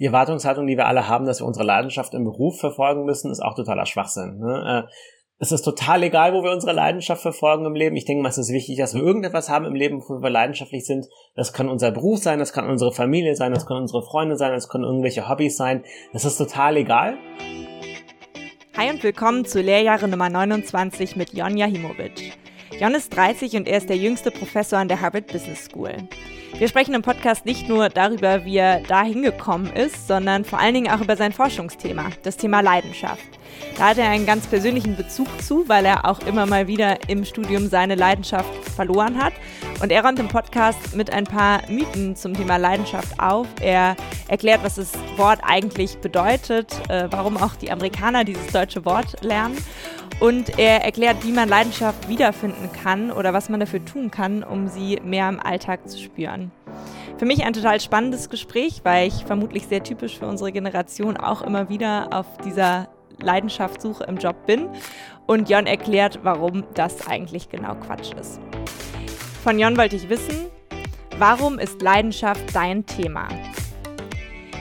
die Erwartungshaltung, die wir alle haben, dass wir unsere Leidenschaft im Beruf verfolgen müssen, ist auch totaler Schwachsinn. Ne? Äh, es ist total egal, wo wir unsere Leidenschaft verfolgen im Leben. Ich denke mal, es ist wichtig, dass wir irgendetwas haben im Leben, wo wir leidenschaftlich sind. Das kann unser Beruf sein, das kann unsere Familie sein, das können unsere Freunde sein, das können irgendwelche Hobbys sein. Das ist total egal. Hi und willkommen zu Lehrjahre Nummer 29 mit Jon Jahimovic. Jon ist 30 und er ist der jüngste Professor an der Harvard Business School. Wir sprechen im Podcast nicht nur darüber, wie er da hingekommen ist, sondern vor allen Dingen auch über sein Forschungsthema, das Thema Leidenschaft. Da hat er einen ganz persönlichen Bezug zu, weil er auch immer mal wieder im Studium seine Leidenschaft verloren hat. Und er räumt im Podcast mit ein paar Mythen zum Thema Leidenschaft auf. Er erklärt, was das Wort eigentlich bedeutet, äh, warum auch die Amerikaner dieses deutsche Wort lernen. Und er erklärt, wie man Leidenschaft wiederfinden kann oder was man dafür tun kann, um sie mehr im Alltag zu spüren. Für mich ein total spannendes Gespräch, weil ich vermutlich sehr typisch für unsere Generation auch immer wieder auf dieser Leidenschaftssuche im Job bin. Und Jon erklärt, warum das eigentlich genau Quatsch ist. Von Jon wollte ich wissen, warum ist Leidenschaft dein Thema?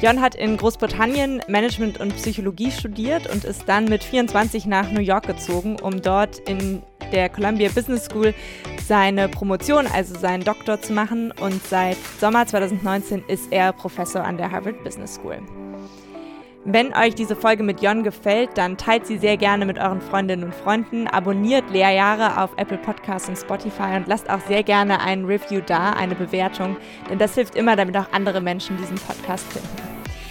Jon hat in Großbritannien Management und Psychologie studiert und ist dann mit 24 nach New York gezogen, um dort in der Columbia Business School seine Promotion, also seinen Doktor zu machen. Und seit Sommer 2019 ist er Professor an der Harvard Business School. Wenn euch diese Folge mit Jon gefällt, dann teilt sie sehr gerne mit euren Freundinnen und Freunden, abonniert Lehrjahre auf Apple Podcasts und Spotify und lasst auch sehr gerne ein Review da, eine Bewertung, denn das hilft immer, damit auch andere Menschen diesen Podcast finden.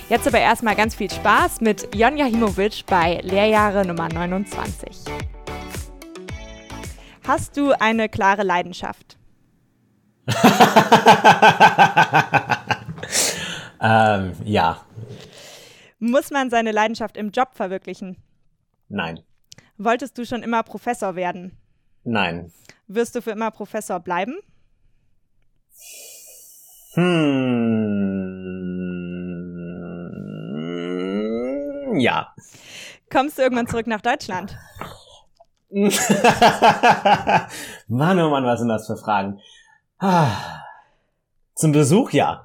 Jetzt aber erstmal ganz viel Spaß mit Jon Jahimovic bei Lehrjahre Nummer 29. Hast du eine klare Leidenschaft? ähm, ja, muss man seine Leidenschaft im Job verwirklichen? Nein. Wolltest du schon immer Professor werden? Nein. Wirst du für immer Professor bleiben? Hm. Ja. Kommst du irgendwann zurück nach Deutschland? Mann, oh Mann, was sind das für Fragen? Ah. Zum Besuch, ja.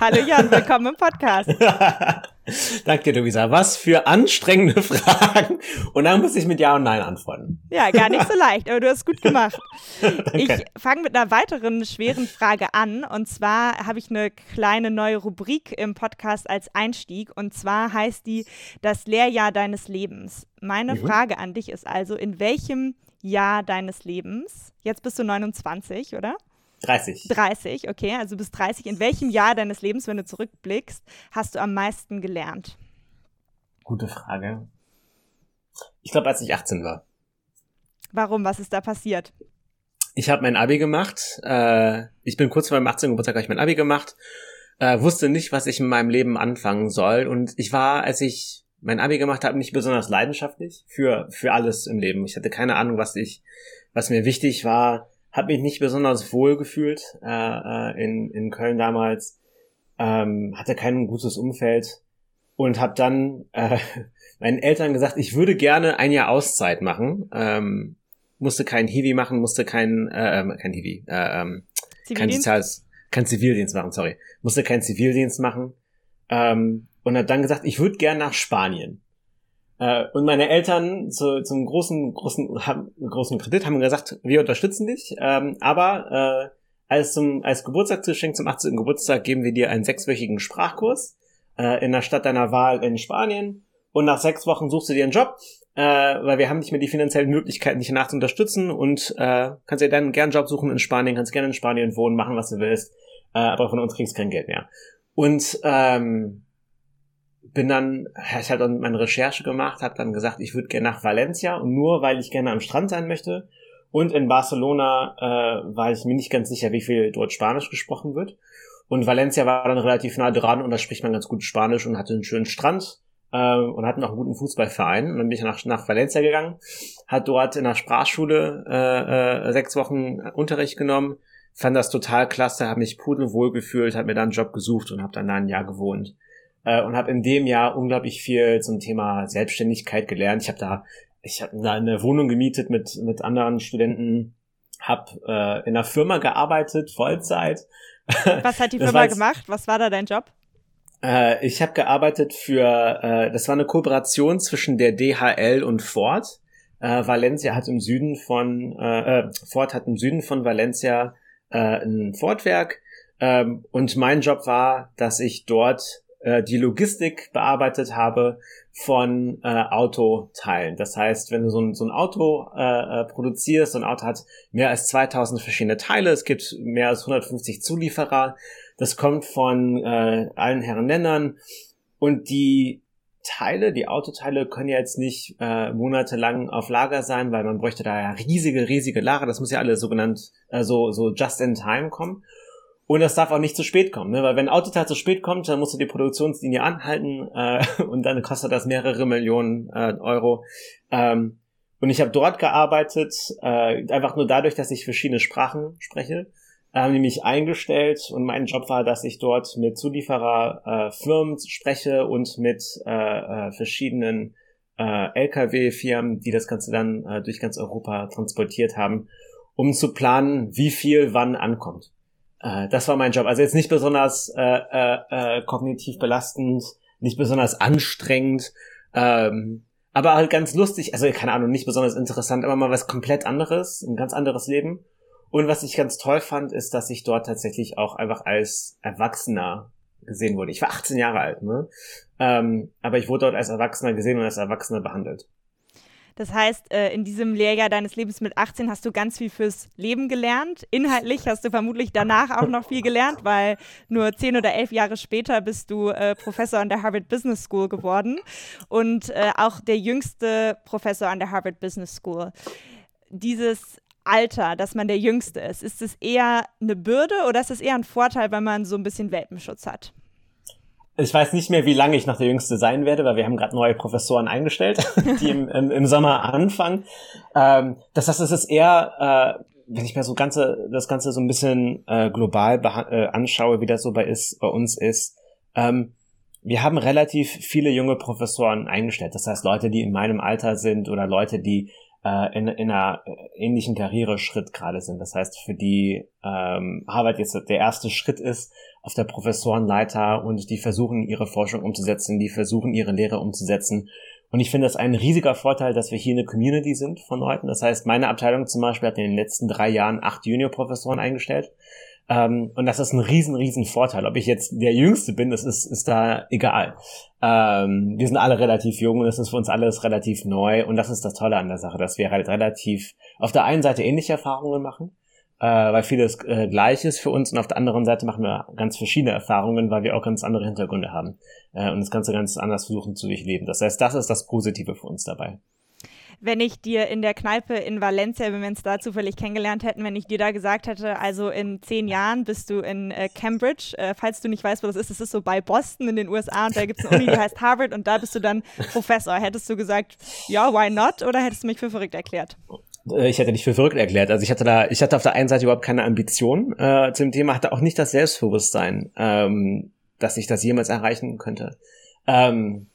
Hallo Jan, willkommen im Podcast. Danke, Luisa. Was für anstrengende Fragen. Und dann muss ich mit Ja und Nein antworten. Ja, gar nicht so leicht, aber du hast gut gemacht. ich fange mit einer weiteren schweren Frage an. Und zwar habe ich eine kleine neue Rubrik im Podcast als Einstieg. Und zwar heißt die Das Lehrjahr deines Lebens. Meine mhm. Frage an dich ist also, in welchem Jahr deines Lebens, jetzt bist du 29, oder? 30. 30, okay, also bis 30. In welchem Jahr deines Lebens, wenn du zurückblickst, hast du am meisten gelernt? Gute Frage. Ich glaube, als ich 18 war. Warum? Was ist da passiert? Ich habe mein Abi gemacht. Äh, ich bin kurz vor meinem 18. Geburtstag habe ich mein Abi gemacht. Äh, wusste nicht, was ich in meinem Leben anfangen soll. Und ich war, als ich mein Abi gemacht habe, nicht besonders leidenschaftlich für für alles im Leben. Ich hatte keine Ahnung, was ich, was mir wichtig war habe mich nicht besonders wohl gefühlt äh, äh, in, in Köln damals, ähm, hatte kein gutes Umfeld und habe dann äh, meinen Eltern gesagt, ich würde gerne ein Jahr Auszeit machen. Ähm, musste kein Hiwi machen, musste kein äh, ähm, kein Hiwi, äh, ähm, kein Soziales, kein Zivildienst machen, sorry, musste kein Zivildienst machen ähm, und hat dann gesagt, ich würde gern nach Spanien. Äh, und meine Eltern zu, zum großen, großen, haben, großen Kredit haben gesagt, wir unterstützen dich, ähm, aber äh, als, zum, als Geburtstagsgeschenk zum 18. Geburtstag geben wir dir einen sechswöchigen Sprachkurs äh, in der Stadt deiner Wahl in Spanien. Und nach sechs Wochen suchst du dir einen Job, äh, weil wir haben nicht mehr die finanziellen Möglichkeiten, dich danach zu unterstützen und äh, kannst dir dann gerne einen Job suchen in Spanien, kannst gerne in Spanien wohnen, machen, was du willst, äh, aber von uns kriegst du kein Geld mehr. Und ähm, bin dann, ich habe dann meine Recherche gemacht, habe dann gesagt, ich würde gerne nach Valencia und nur weil ich gerne am Strand sein möchte und in Barcelona äh, war ich mir nicht ganz sicher, wie viel dort Spanisch gesprochen wird. Und Valencia war dann relativ nah dran und da spricht man ganz gut Spanisch und hatte einen schönen Strand äh, und hatten auch einen guten Fußballverein. Und dann bin ich nach, nach Valencia gegangen, hat dort in der Sprachschule äh, äh, sechs Wochen Unterricht genommen, fand das total klasse, habe mich pudelwohl gefühlt, habe mir dann einen Job gesucht und habe dann da ein Jahr gewohnt äh, und habe in dem Jahr unglaublich viel zum Thema Selbstständigkeit gelernt. Ich habe da ich habe da eine Wohnung gemietet mit mit anderen Studenten, habe äh, in einer Firma gearbeitet, Vollzeit. Was hat die Firma gemacht? Was war da dein Job? Äh, ich habe gearbeitet für, äh, das war eine Kooperation zwischen der DHL und Ford. Äh, Valencia hat im Süden von, äh, äh, Ford hat im Süden von Valencia äh, ein Fordwerk. Ähm, und mein Job war, dass ich dort äh, die Logistik bearbeitet habe von äh, Autoteilen. Das heißt, wenn du so ein, so ein Auto äh, äh produzierst, so ein Auto hat mehr als 2000 verschiedene Teile, es gibt mehr als 150 Zulieferer, das kommt von äh, allen Herren Ländern und die Teile, die Autoteile können ja jetzt nicht äh, monatelang auf Lager sein, weil man bräuchte da ja riesige, riesige Lager. Das muss ja alle sogenannt äh, so, so just in time kommen. Und das darf auch nicht zu spät kommen, ne? weil wenn ein Autoteil zu spät kommt, dann musst du die Produktionslinie anhalten äh, und dann kostet das mehrere Millionen äh, Euro. Ähm, und ich habe dort gearbeitet, äh, einfach nur dadurch, dass ich verschiedene Sprachen spreche haben die mich eingestellt und mein Job war, dass ich dort mit Zuliefererfirmen äh, spreche und mit äh, äh, verschiedenen äh, Lkw-Firmen, die das Ganze dann äh, durch ganz Europa transportiert haben, um zu planen, wie viel wann ankommt. Äh, das war mein Job. Also jetzt nicht besonders äh, äh, äh, kognitiv belastend, nicht besonders anstrengend, ähm, aber halt ganz lustig, also keine Ahnung, nicht besonders interessant, aber mal was komplett anderes, ein ganz anderes Leben. Und was ich ganz toll fand, ist, dass ich dort tatsächlich auch einfach als Erwachsener gesehen wurde. Ich war 18 Jahre alt, ne? Ähm, aber ich wurde dort als Erwachsener gesehen und als Erwachsener behandelt. Das heißt, äh, in diesem Lehrjahr deines Lebens mit 18 hast du ganz viel fürs Leben gelernt. Inhaltlich hast du vermutlich danach auch noch viel gelernt, weil nur zehn oder elf Jahre später bist du äh, Professor an der Harvard Business School geworden und äh, auch der jüngste Professor an der Harvard Business School. Dieses Alter, dass man der Jüngste ist? Ist es eher eine Bürde oder ist es eher ein Vorteil, wenn man so ein bisschen Welpenschutz hat? Ich weiß nicht mehr, wie lange ich noch der Jüngste sein werde, weil wir haben gerade neue Professoren eingestellt, die im, im, im Sommer anfangen. Ähm, das heißt, es ist eher, äh, wenn ich mir so ganze, das Ganze so ein bisschen äh, global äh, anschaue, wie das so bei, ist, bei uns ist, ähm, wir haben relativ viele junge Professoren eingestellt. Das heißt, Leute, die in meinem Alter sind oder Leute, die äh, in, in einer äh, ähnlichen Karriereschritt gerade sind. Das heißt, für die ähm, Harvard jetzt der erste Schritt ist auf der Professorenleiter und die versuchen ihre Forschung umzusetzen, die versuchen ihre Lehre umzusetzen. Und ich finde das ein riesiger Vorteil, dass wir hier eine Community sind von Leuten. Das heißt, meine Abteilung zum Beispiel hat in den letzten drei Jahren acht Junior-Professoren eingestellt. Ähm, und das ist ein riesen, riesen Vorteil. Ob ich jetzt der Jüngste bin, das ist, ist da egal. Ähm, wir sind alle relativ jung und es ist für uns alles relativ neu. Und das ist das Tolle an der Sache, dass wir halt relativ auf der einen Seite ähnliche Erfahrungen machen, äh, weil vieles äh, gleich ist für uns und auf der anderen Seite machen wir ganz verschiedene Erfahrungen, weil wir auch ganz andere Hintergründe haben äh, und das Ganze ganz anders versuchen zu durchleben. Das heißt, das ist das Positive für uns dabei wenn ich dir in der Kneipe in Valencia, wenn wir uns da zufällig kennengelernt hätten, wenn ich dir da gesagt hätte, also in zehn Jahren bist du in äh, Cambridge, äh, falls du nicht weißt, wo das ist, das ist so bei Boston in den USA und da gibt es eine Uni, die heißt Harvard und da bist du dann Professor. Hättest du gesagt, ja, why not? Oder hättest du mich für verrückt erklärt? Äh, ich hätte nicht für verrückt erklärt. Also ich hatte da, ich hatte auf der einen Seite überhaupt keine Ambition äh, zu dem Thema, hatte auch nicht das Selbstbewusstsein, ähm, dass ich das jemals erreichen könnte. Ähm,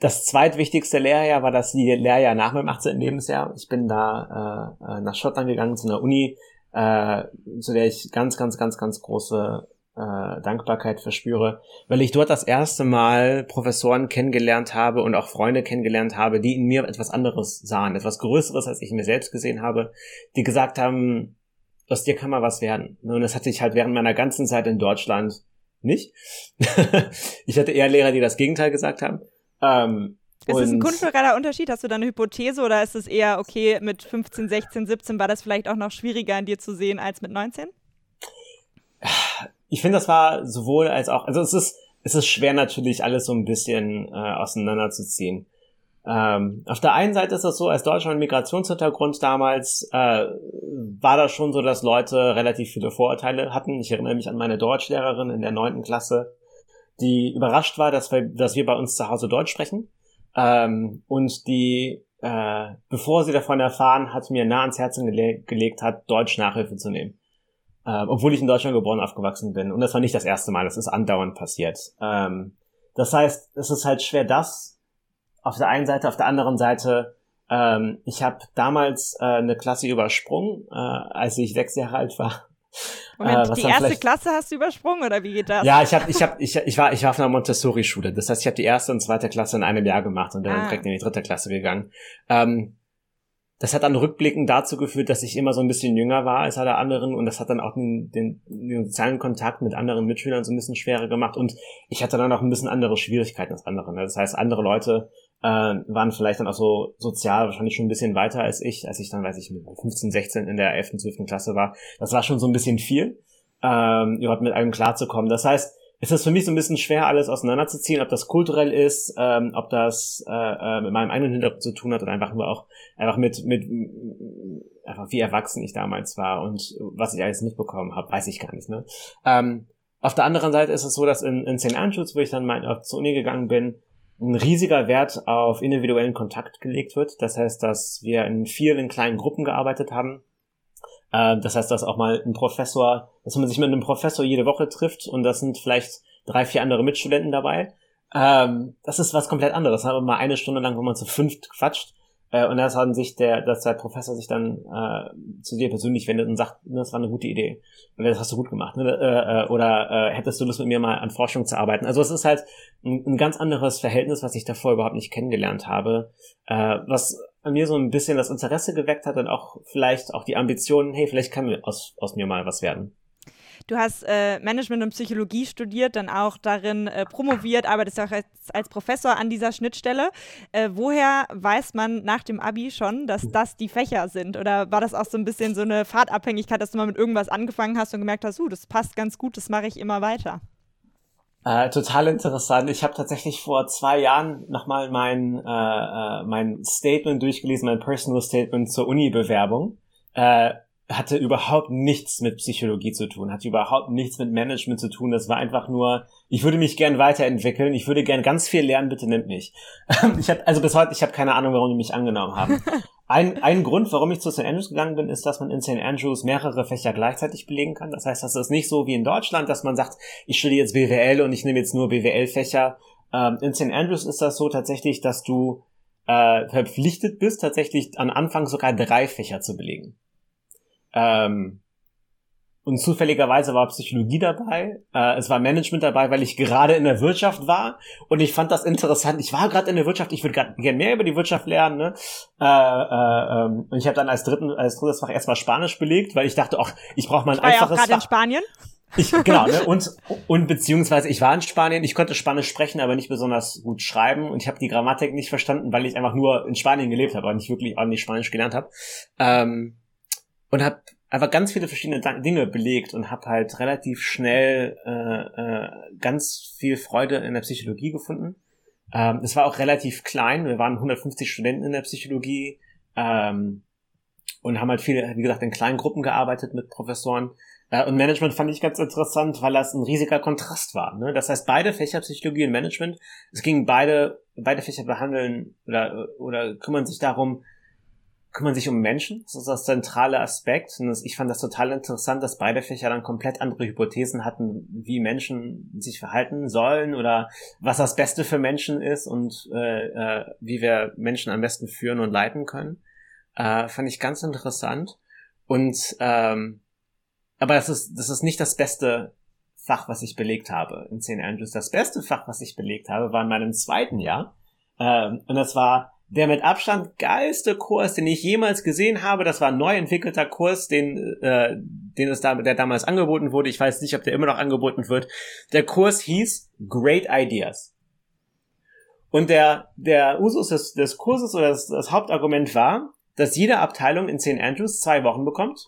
das zweitwichtigste Lehrjahr war das Lehrjahr nach meinem 18. Lebensjahr. Ich bin da äh, äh, nach Schottland gegangen zu einer Uni, äh, zu der ich ganz, ganz, ganz, ganz große äh, Dankbarkeit verspüre, weil ich dort das erste Mal Professoren kennengelernt habe und auch Freunde kennengelernt habe, die in mir etwas anderes sahen, etwas Größeres, als ich in mir selbst gesehen habe, die gesagt haben, aus dir kann mal was werden. Und das hatte ich halt während meiner ganzen Zeit in Deutschland nicht. ich hatte eher Lehrer, die das Gegenteil gesagt haben. Ähm, ist es ein kultureller Unterschied? Hast du da eine Hypothese oder ist es eher, okay, mit 15, 16, 17 war das vielleicht auch noch schwieriger an dir zu sehen als mit 19? Ich finde, das war sowohl als auch, also es ist, es ist schwer natürlich alles so ein bisschen äh, auseinanderzuziehen. Ähm, auf der einen Seite ist es so, als Deutschland Migrationshintergrund damals äh, war das schon so, dass Leute relativ viele Vorurteile hatten. Ich erinnere mich an meine Deutschlehrerin in der neunten Klasse, die überrascht war, dass wir, dass wir bei uns zu Hause Deutsch sprechen. Ähm, und die, äh, bevor sie davon erfahren hat, mir nah ans Herzen gele gelegt hat, Deutsch Nachhilfe zu nehmen. Ähm, obwohl ich in Deutschland geboren aufgewachsen bin. Und das war nicht das erste Mal, das ist andauernd passiert. Ähm, das heißt, es ist halt schwer, das auf der einen Seite, auf der anderen Seite, ähm, ich habe damals äh, eine Klasse übersprungen, äh, als ich sechs Jahre alt war Moment, äh, die erste Klasse hast du übersprungen oder wie geht das? Ja, ich habe, ich habe, ich, ich war, ich war auf einer Montessori-Schule. Das heißt, ich habe die erste und zweite Klasse in einem Jahr gemacht und dann ah. direkt in die dritte Klasse gegangen. Ähm, das hat dann rückblickend dazu geführt, dass ich immer so ein bisschen jünger war als alle anderen und das hat dann auch den, den, den sozialen Kontakt mit anderen Mitschülern so ein bisschen schwerer gemacht und ich hatte dann auch ein bisschen andere Schwierigkeiten als andere. Ne? Das heißt, andere Leute äh, waren vielleicht dann auch so sozial wahrscheinlich schon ein bisschen weiter als ich, als ich dann, weiß ich, mit 15, 16 in der 11., 12. Klasse war. Das war schon so ein bisschen viel, ähm, überhaupt mit allem klarzukommen. Das heißt, ist für mich so ein bisschen schwer, alles auseinanderzuziehen, ob das kulturell ist, ähm, ob das äh, äh, mit meinem eigenen Hintergrund zu tun hat oder einfach nur auch einfach mit mit einfach wie erwachsen ich damals war und was ich alles mitbekommen habe, weiß ich gar nicht. Ne? Ähm, auf der anderen Seite ist es so, dass in, in St. Andrews, wo ich dann mal zur Uni gegangen bin, ein riesiger Wert auf individuellen Kontakt gelegt wird. Das heißt, dass wir in vielen kleinen Gruppen gearbeitet haben das heißt, dass auch mal ein Professor, dass man sich mit einem Professor jede Woche trifft und das sind vielleicht drei, vier andere Mitstudenten dabei. Ähm, das ist was komplett anderes. Aber mal eine Stunde lang, wo man zu fünft quatscht. Äh, und das hat sich der, dass der Professor sich dann äh, zu dir persönlich wendet und sagt, das war eine gute Idee. Und das hast du gut gemacht. Ne? Äh, äh, oder äh, hättest du Lust mit mir mal an Forschung zu arbeiten? Also es ist halt ein, ein ganz anderes Verhältnis, was ich davor überhaupt nicht kennengelernt habe. Äh, was an mir so ein bisschen das Interesse geweckt hat und auch vielleicht auch die Ambitionen, hey, vielleicht kann aus, aus mir mal was werden. Du hast äh, Management und Psychologie studiert, dann auch darin äh, promoviert, arbeitest auch als, als, Professor an dieser Schnittstelle. Äh, woher weiß man nach dem Abi schon, dass das die Fächer sind? Oder war das auch so ein bisschen so eine Fahrtabhängigkeit, dass du mal mit irgendwas angefangen hast und gemerkt hast, uh, das passt ganz gut, das mache ich immer weiter? Äh, total interessant. Ich habe tatsächlich vor zwei Jahren nochmal mein, äh, äh, mein Statement durchgelesen, mein Personal Statement zur Uni-Bewerbung. Äh, hatte überhaupt nichts mit Psychologie zu tun, hatte überhaupt nichts mit Management zu tun. Das war einfach nur, ich würde mich gern weiterentwickeln, ich würde gern ganz viel lernen, bitte nimmt mich. ich habe also bis heute, ich habe keine Ahnung, warum die mich angenommen haben. Ein, ein Grund, warum ich zu St. Andrews gegangen bin, ist, dass man in St. Andrews mehrere Fächer gleichzeitig belegen kann. Das heißt, das ist nicht so wie in Deutschland, dass man sagt, ich studiere jetzt BWL und ich nehme jetzt nur BWL-Fächer. Ähm, in St. Andrews ist das so tatsächlich, dass du äh, verpflichtet bist, tatsächlich am Anfang sogar drei Fächer zu belegen. Ähm, und zufälligerweise war Psychologie dabei, äh, es war Management dabei, weil ich gerade in der Wirtschaft war und ich fand das interessant. Ich war gerade in der Wirtschaft, ich würde gerne mehr über die Wirtschaft lernen. Ne? Äh, äh, ähm, und ich habe dann als dritten, als drittes Fach erstmal Spanisch belegt, weil ich dachte, ach, ich brauche mal ein ich war einfaches ja auch gerade in Spanien. Ich, genau, ne? und, und beziehungsweise ich war in Spanien, ich konnte Spanisch sprechen, aber nicht besonders gut schreiben und ich habe die Grammatik nicht verstanden, weil ich einfach nur in Spanien gelebt habe, aber nicht wirklich nicht Spanisch gelernt habe. Ähm, und habe einfach ganz viele verschiedene Dinge belegt und habe halt relativ schnell äh, äh, ganz viel Freude in der Psychologie gefunden. Ähm, es war auch relativ klein, wir waren 150 Studenten in der Psychologie ähm, und haben halt viel, wie gesagt, in kleinen Gruppen gearbeitet mit Professoren. Äh, und Management fand ich ganz interessant, weil das ein riesiger Kontrast war. Ne? Das heißt, beide Fächer Psychologie und Management, es ging beide, beide Fächer behandeln oder, oder kümmern sich darum, kümmern sich um Menschen. Das ist das zentrale Aspekt. Und ich fand das total interessant, dass beide Fächer dann komplett andere Hypothesen hatten, wie Menschen sich verhalten sollen oder was das Beste für Menschen ist und äh, äh, wie wir Menschen am besten führen und leiten können. Äh, fand ich ganz interessant. Und ähm, aber das ist, das ist nicht das beste Fach, was ich belegt habe in St. Andrews. Das beste Fach, was ich belegt habe, war in meinem zweiten Jahr. Ähm, und das war der mit Abstand geilste Kurs, den ich jemals gesehen habe. Das war ein neu entwickelter Kurs, den, äh, den es da, der damals angeboten wurde. Ich weiß nicht, ob der immer noch angeboten wird. Der Kurs hieß Great Ideas. Und der, der Usus des, des Kurses oder das, das Hauptargument war, dass jede Abteilung in St. Andrews zwei Wochen bekommt.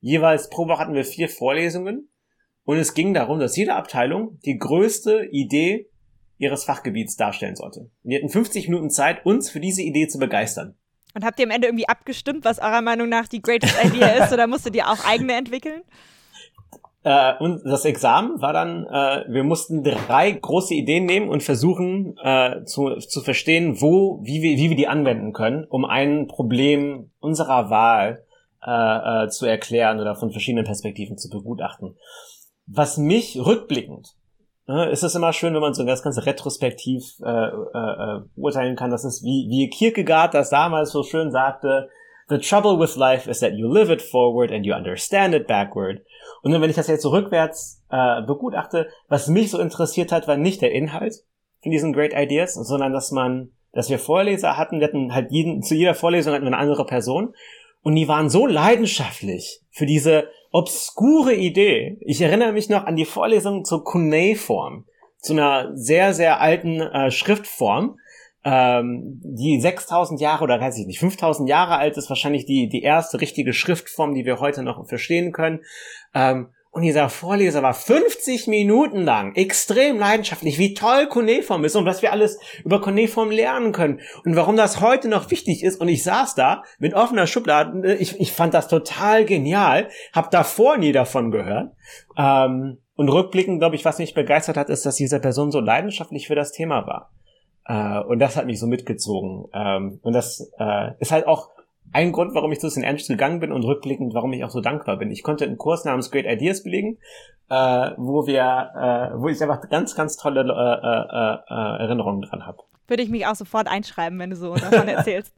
Jeweils pro Woche hatten wir vier Vorlesungen. Und es ging darum, dass jede Abteilung die größte Idee ihres Fachgebiets darstellen sollte. Die hatten 50 Minuten Zeit, uns für diese Idee zu begeistern. Und habt ihr am Ende irgendwie abgestimmt, was eurer Meinung nach die greatest idea ist, oder musstet ihr auch eigene entwickeln? Äh, und das Examen war dann, äh, wir mussten drei große Ideen nehmen und versuchen äh, zu, zu verstehen, wo, wie wir, wie wir die anwenden können, um ein Problem unserer Wahl äh, äh, zu erklären oder von verschiedenen Perspektiven zu begutachten. Was mich rückblickend Ne, ist es immer schön, wenn man so das Ganze retrospektiv äh, äh, äh, beurteilen kann. Das ist wie, wie Kierkegaard das damals so schön sagte, The trouble with life is that you live it forward and you understand it backward. Und wenn ich das jetzt so rückwärts äh, begutachte, was mich so interessiert hat, war nicht der Inhalt von diesen Great Ideas, sondern dass man, dass wir Vorleser hatten, wir hatten halt jeden, zu jeder Vorlesung hatten wir eine andere Person und die waren so leidenschaftlich für diese obskure Idee. Ich erinnere mich noch an die Vorlesung zur Cuneiform, zu einer sehr, sehr alten äh, Schriftform, ähm, die 6000 Jahre oder weiß ich nicht, 5000 Jahre alt ist, wahrscheinlich die, die erste richtige Schriftform, die wir heute noch verstehen können. Ähm, und dieser Vorleser war 50 Minuten lang extrem leidenschaftlich, wie toll Cuneiform ist und was wir alles über Cuneiform lernen können und warum das heute noch wichtig ist. Und ich saß da mit offener Schublade. Ich, ich fand das total genial, hab davor nie davon gehört. Ähm, und rückblickend, glaube ich, was mich begeistert hat, ist, dass diese Person so leidenschaftlich für das Thema war. Äh, und das hat mich so mitgezogen. Ähm, und das äh, ist halt auch ein Grund, warum ich zu St. Andrews gegangen bin und rückblickend, warum ich auch so dankbar bin. Ich konnte einen Kurs namens Great Ideas belegen, äh, wo wir, äh, wo ich einfach ganz, ganz tolle äh, äh, äh, Erinnerungen dran habe. Würde ich mich auch sofort einschreiben, wenn du so davon erzählst.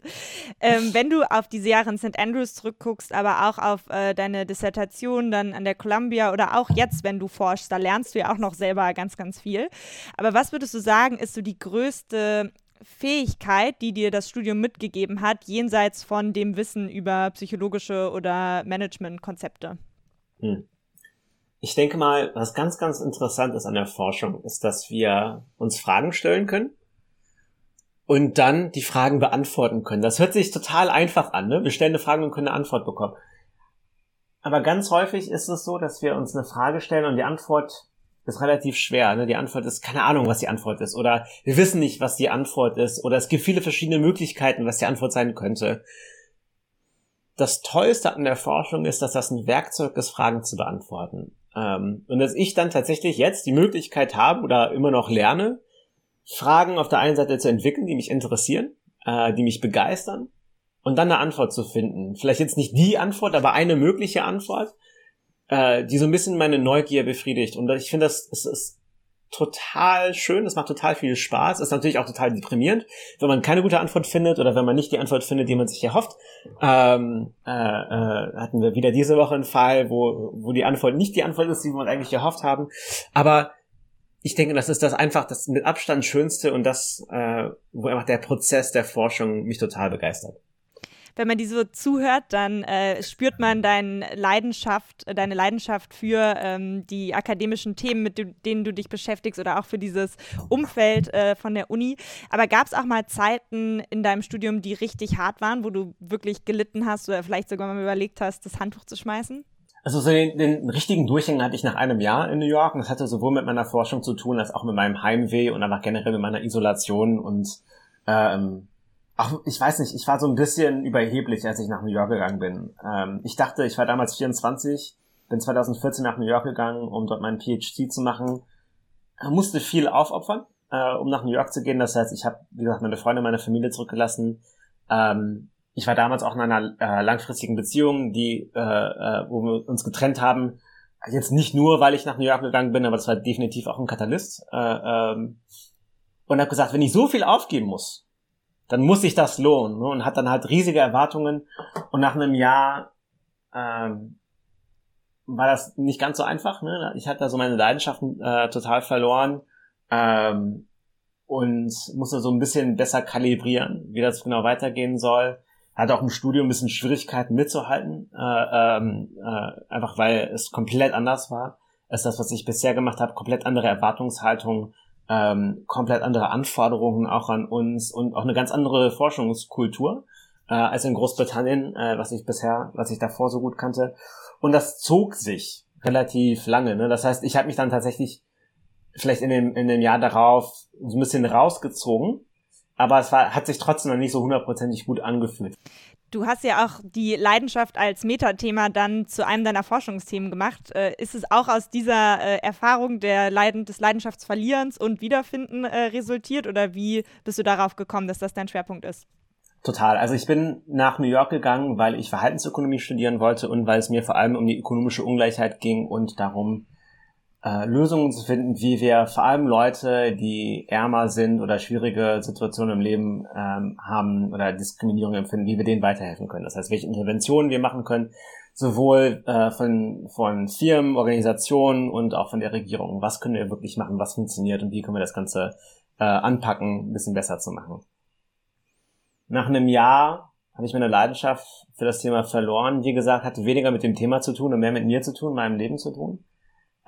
ähm, wenn du auf diese Jahre in St. Andrews zurückguckst, aber auch auf äh, deine Dissertation dann an der Columbia oder auch jetzt, wenn du forschst, da lernst du ja auch noch selber ganz, ganz viel. Aber was würdest du sagen, ist so die größte Fähigkeit, die dir das Studium mitgegeben hat, jenseits von dem Wissen über psychologische oder Managementkonzepte? Hm. Ich denke mal, was ganz, ganz interessant ist an der Forschung, ist, dass wir uns Fragen stellen können und dann die Fragen beantworten können. Das hört sich total einfach an. Ne? Wir stellen eine Frage und können eine Antwort bekommen. Aber ganz häufig ist es so, dass wir uns eine Frage stellen und die Antwort ist relativ schwer. Ne? Die Antwort ist keine Ahnung, was die Antwort ist. Oder wir wissen nicht, was die Antwort ist. Oder es gibt viele verschiedene Möglichkeiten, was die Antwort sein könnte. Das Tollste an der Forschung ist, dass das ein Werkzeug ist, Fragen zu beantworten. Ähm, und dass ich dann tatsächlich jetzt die Möglichkeit habe oder immer noch lerne, Fragen auf der einen Seite zu entwickeln, die mich interessieren, äh, die mich begeistern und dann eine Antwort zu finden. Vielleicht jetzt nicht die Antwort, aber eine mögliche Antwort äh, die so ein bisschen meine Neugier befriedigt. Und ich finde, das, das ist total schön, es macht total viel Spaß, ist natürlich auch total deprimierend, wenn man keine gute Antwort findet oder wenn man nicht die Antwort findet, die man sich erhofft. Ähm, äh, äh, hatten wir wieder diese Woche einen Fall, wo, wo die Antwort nicht die Antwort ist, die wir eigentlich erhofft haben. Aber ich denke, das ist das einfach das mit Abstand schönste und das, äh, wo einfach der Prozess der Forschung mich total begeistert wenn man die so zuhört, dann äh, spürt man deine Leidenschaft, äh, deine Leidenschaft für ähm, die akademischen Themen, mit denen du dich beschäftigst oder auch für dieses Umfeld äh, von der Uni. Aber gab es auch mal Zeiten in deinem Studium, die richtig hart waren, wo du wirklich gelitten hast oder vielleicht sogar mal überlegt hast, das Handtuch zu schmeißen? Also so den, den richtigen Durchhang hatte ich nach einem Jahr in New York und das hatte sowohl mit meiner Forschung zu tun, als auch mit meinem Heimweh und einfach generell mit meiner Isolation und ähm, Ach, ich weiß nicht, ich war so ein bisschen überheblich, als ich nach New York gegangen bin. Ähm, ich dachte, ich war damals 24, bin 2014 nach New York gegangen, um dort meinen PhD zu machen. Musste viel aufopfern, äh, um nach New York zu gehen. Das heißt, ich habe, wie gesagt, meine Freunde, meine Familie zurückgelassen. Ähm, ich war damals auch in einer äh, langfristigen Beziehung, die, äh, äh, wo wir uns getrennt haben. Jetzt nicht nur, weil ich nach New York gegangen bin, aber das war definitiv auch ein Katalyst. Äh, ähm, und habe gesagt, wenn ich so viel aufgeben muss, dann muss sich das lohnen ne? und hat dann halt riesige Erwartungen und nach einem Jahr ähm, war das nicht ganz so einfach. Ne? Ich hatte da so meine Leidenschaften äh, total verloren ähm, und musste so ein bisschen besser kalibrieren, wie das genau weitergehen soll. Hatte auch im Studium ein bisschen Schwierigkeiten mitzuhalten, äh, ähm, äh, einfach weil es komplett anders war als das, was ich bisher gemacht habe, komplett andere Erwartungshaltung ähm, komplett andere Anforderungen auch an uns und auch eine ganz andere Forschungskultur äh, als in Großbritannien, äh, was ich bisher, was ich davor so gut kannte. Und das zog sich relativ lange. Ne? Das heißt, ich habe mich dann tatsächlich vielleicht in dem, in dem Jahr darauf so ein bisschen rausgezogen, aber es war, hat sich trotzdem noch nicht so hundertprozentig gut angefühlt. Du hast ja auch die Leidenschaft als Metathema dann zu einem deiner Forschungsthemen gemacht. Äh, ist es auch aus dieser äh, Erfahrung der Leiden, des Leidenschaftsverlierens und Wiederfinden äh, resultiert oder wie bist du darauf gekommen, dass das dein Schwerpunkt ist? Total. Also ich bin nach New York gegangen, weil ich Verhaltensökonomie studieren wollte und weil es mir vor allem um die ökonomische Ungleichheit ging und darum, äh, Lösungen zu finden, wie wir vor allem Leute, die ärmer sind oder schwierige Situationen im Leben ähm, haben oder Diskriminierung empfinden, wie wir denen weiterhelfen können. Das heißt, welche Interventionen wir machen können, sowohl äh, von, von Firmen, Organisationen und auch von der Regierung. Was können wir wirklich machen, was funktioniert und wie können wir das Ganze äh, anpacken, ein bisschen besser zu machen. Nach einem Jahr habe ich meine Leidenschaft für das Thema verloren. Wie gesagt, hatte weniger mit dem Thema zu tun und mehr mit mir zu tun, meinem Leben zu tun.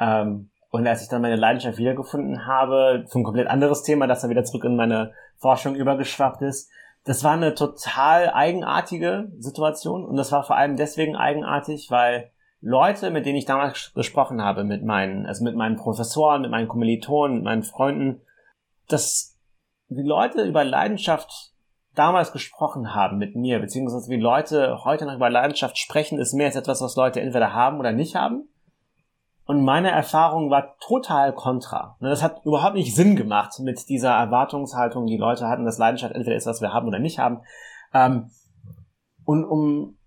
Ähm, und als ich dann meine Leidenschaft wiedergefunden habe, für ein komplett anderes Thema, das dann wieder zurück in meine Forschung übergeschwappt ist, das war eine total eigenartige Situation und das war vor allem deswegen eigenartig, weil Leute, mit denen ich damals gesprochen habe, mit meinen, also mit meinen Professoren, mit meinen Kommilitonen, mit meinen Freunden, dass die Leute über Leidenschaft damals gesprochen haben mit mir, beziehungsweise wie Leute heute noch über Leidenschaft sprechen, ist mehr als etwas, was Leute entweder haben oder nicht haben. Und meine Erfahrung war total kontra. Ne, das hat überhaupt nicht Sinn gemacht mit dieser Erwartungshaltung, die Leute hatten, dass Leidenschaft entweder ist, was wir haben oder nicht haben. Ähm, und um,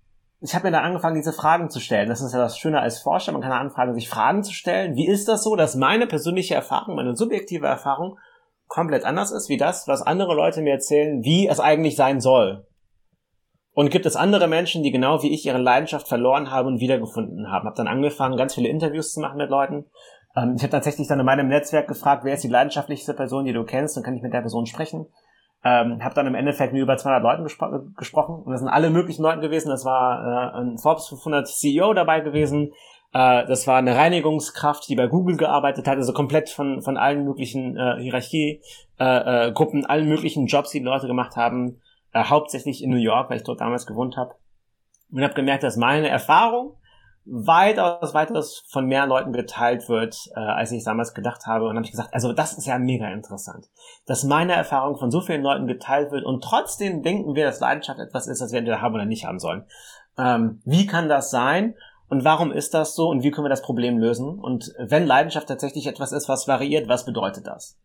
ich habe mir dann angefangen, diese Fragen zu stellen. Das ist ja das Schöne als Forscher. Man kann anfangen, sich Fragen zu stellen. Wie ist das so, dass meine persönliche Erfahrung, meine subjektive Erfahrung komplett anders ist, wie das, was andere Leute mir erzählen, wie es eigentlich sein soll. Und gibt es andere Menschen, die genau wie ich ihre Leidenschaft verloren haben und wiedergefunden haben. Habe dann angefangen, ganz viele Interviews zu machen mit Leuten. Ähm, ich habe tatsächlich dann in meinem Netzwerk gefragt, wer ist die leidenschaftlichste Person, die du kennst, dann kann ich mit der Person sprechen. Ähm, habe dann im Endeffekt mit über 200 Leuten gespro gesprochen und das sind alle möglichen Leuten gewesen. Das war äh, ein Forbes 500 CEO dabei gewesen. Äh, das war eine Reinigungskraft, die bei Google gearbeitet hat, also komplett von von allen möglichen äh, Hierarchiegruppen, äh, äh, allen möglichen Jobs, die, die Leute gemacht haben äh, hauptsächlich in New York, weil ich dort damals gewohnt habe. Und habe gemerkt, dass meine Erfahrung weitaus, weitaus von mehr Leuten geteilt wird, äh, als ich damals gedacht habe. Und habe ich gesagt, also das ist ja mega interessant, dass meine Erfahrung von so vielen Leuten geteilt wird und trotzdem denken wir, dass Leidenschaft etwas ist, das wir entweder haben oder nicht haben sollen. Ähm, wie kann das sein? Und warum ist das so? Und wie können wir das Problem lösen? Und wenn Leidenschaft tatsächlich etwas ist, was variiert, was bedeutet das?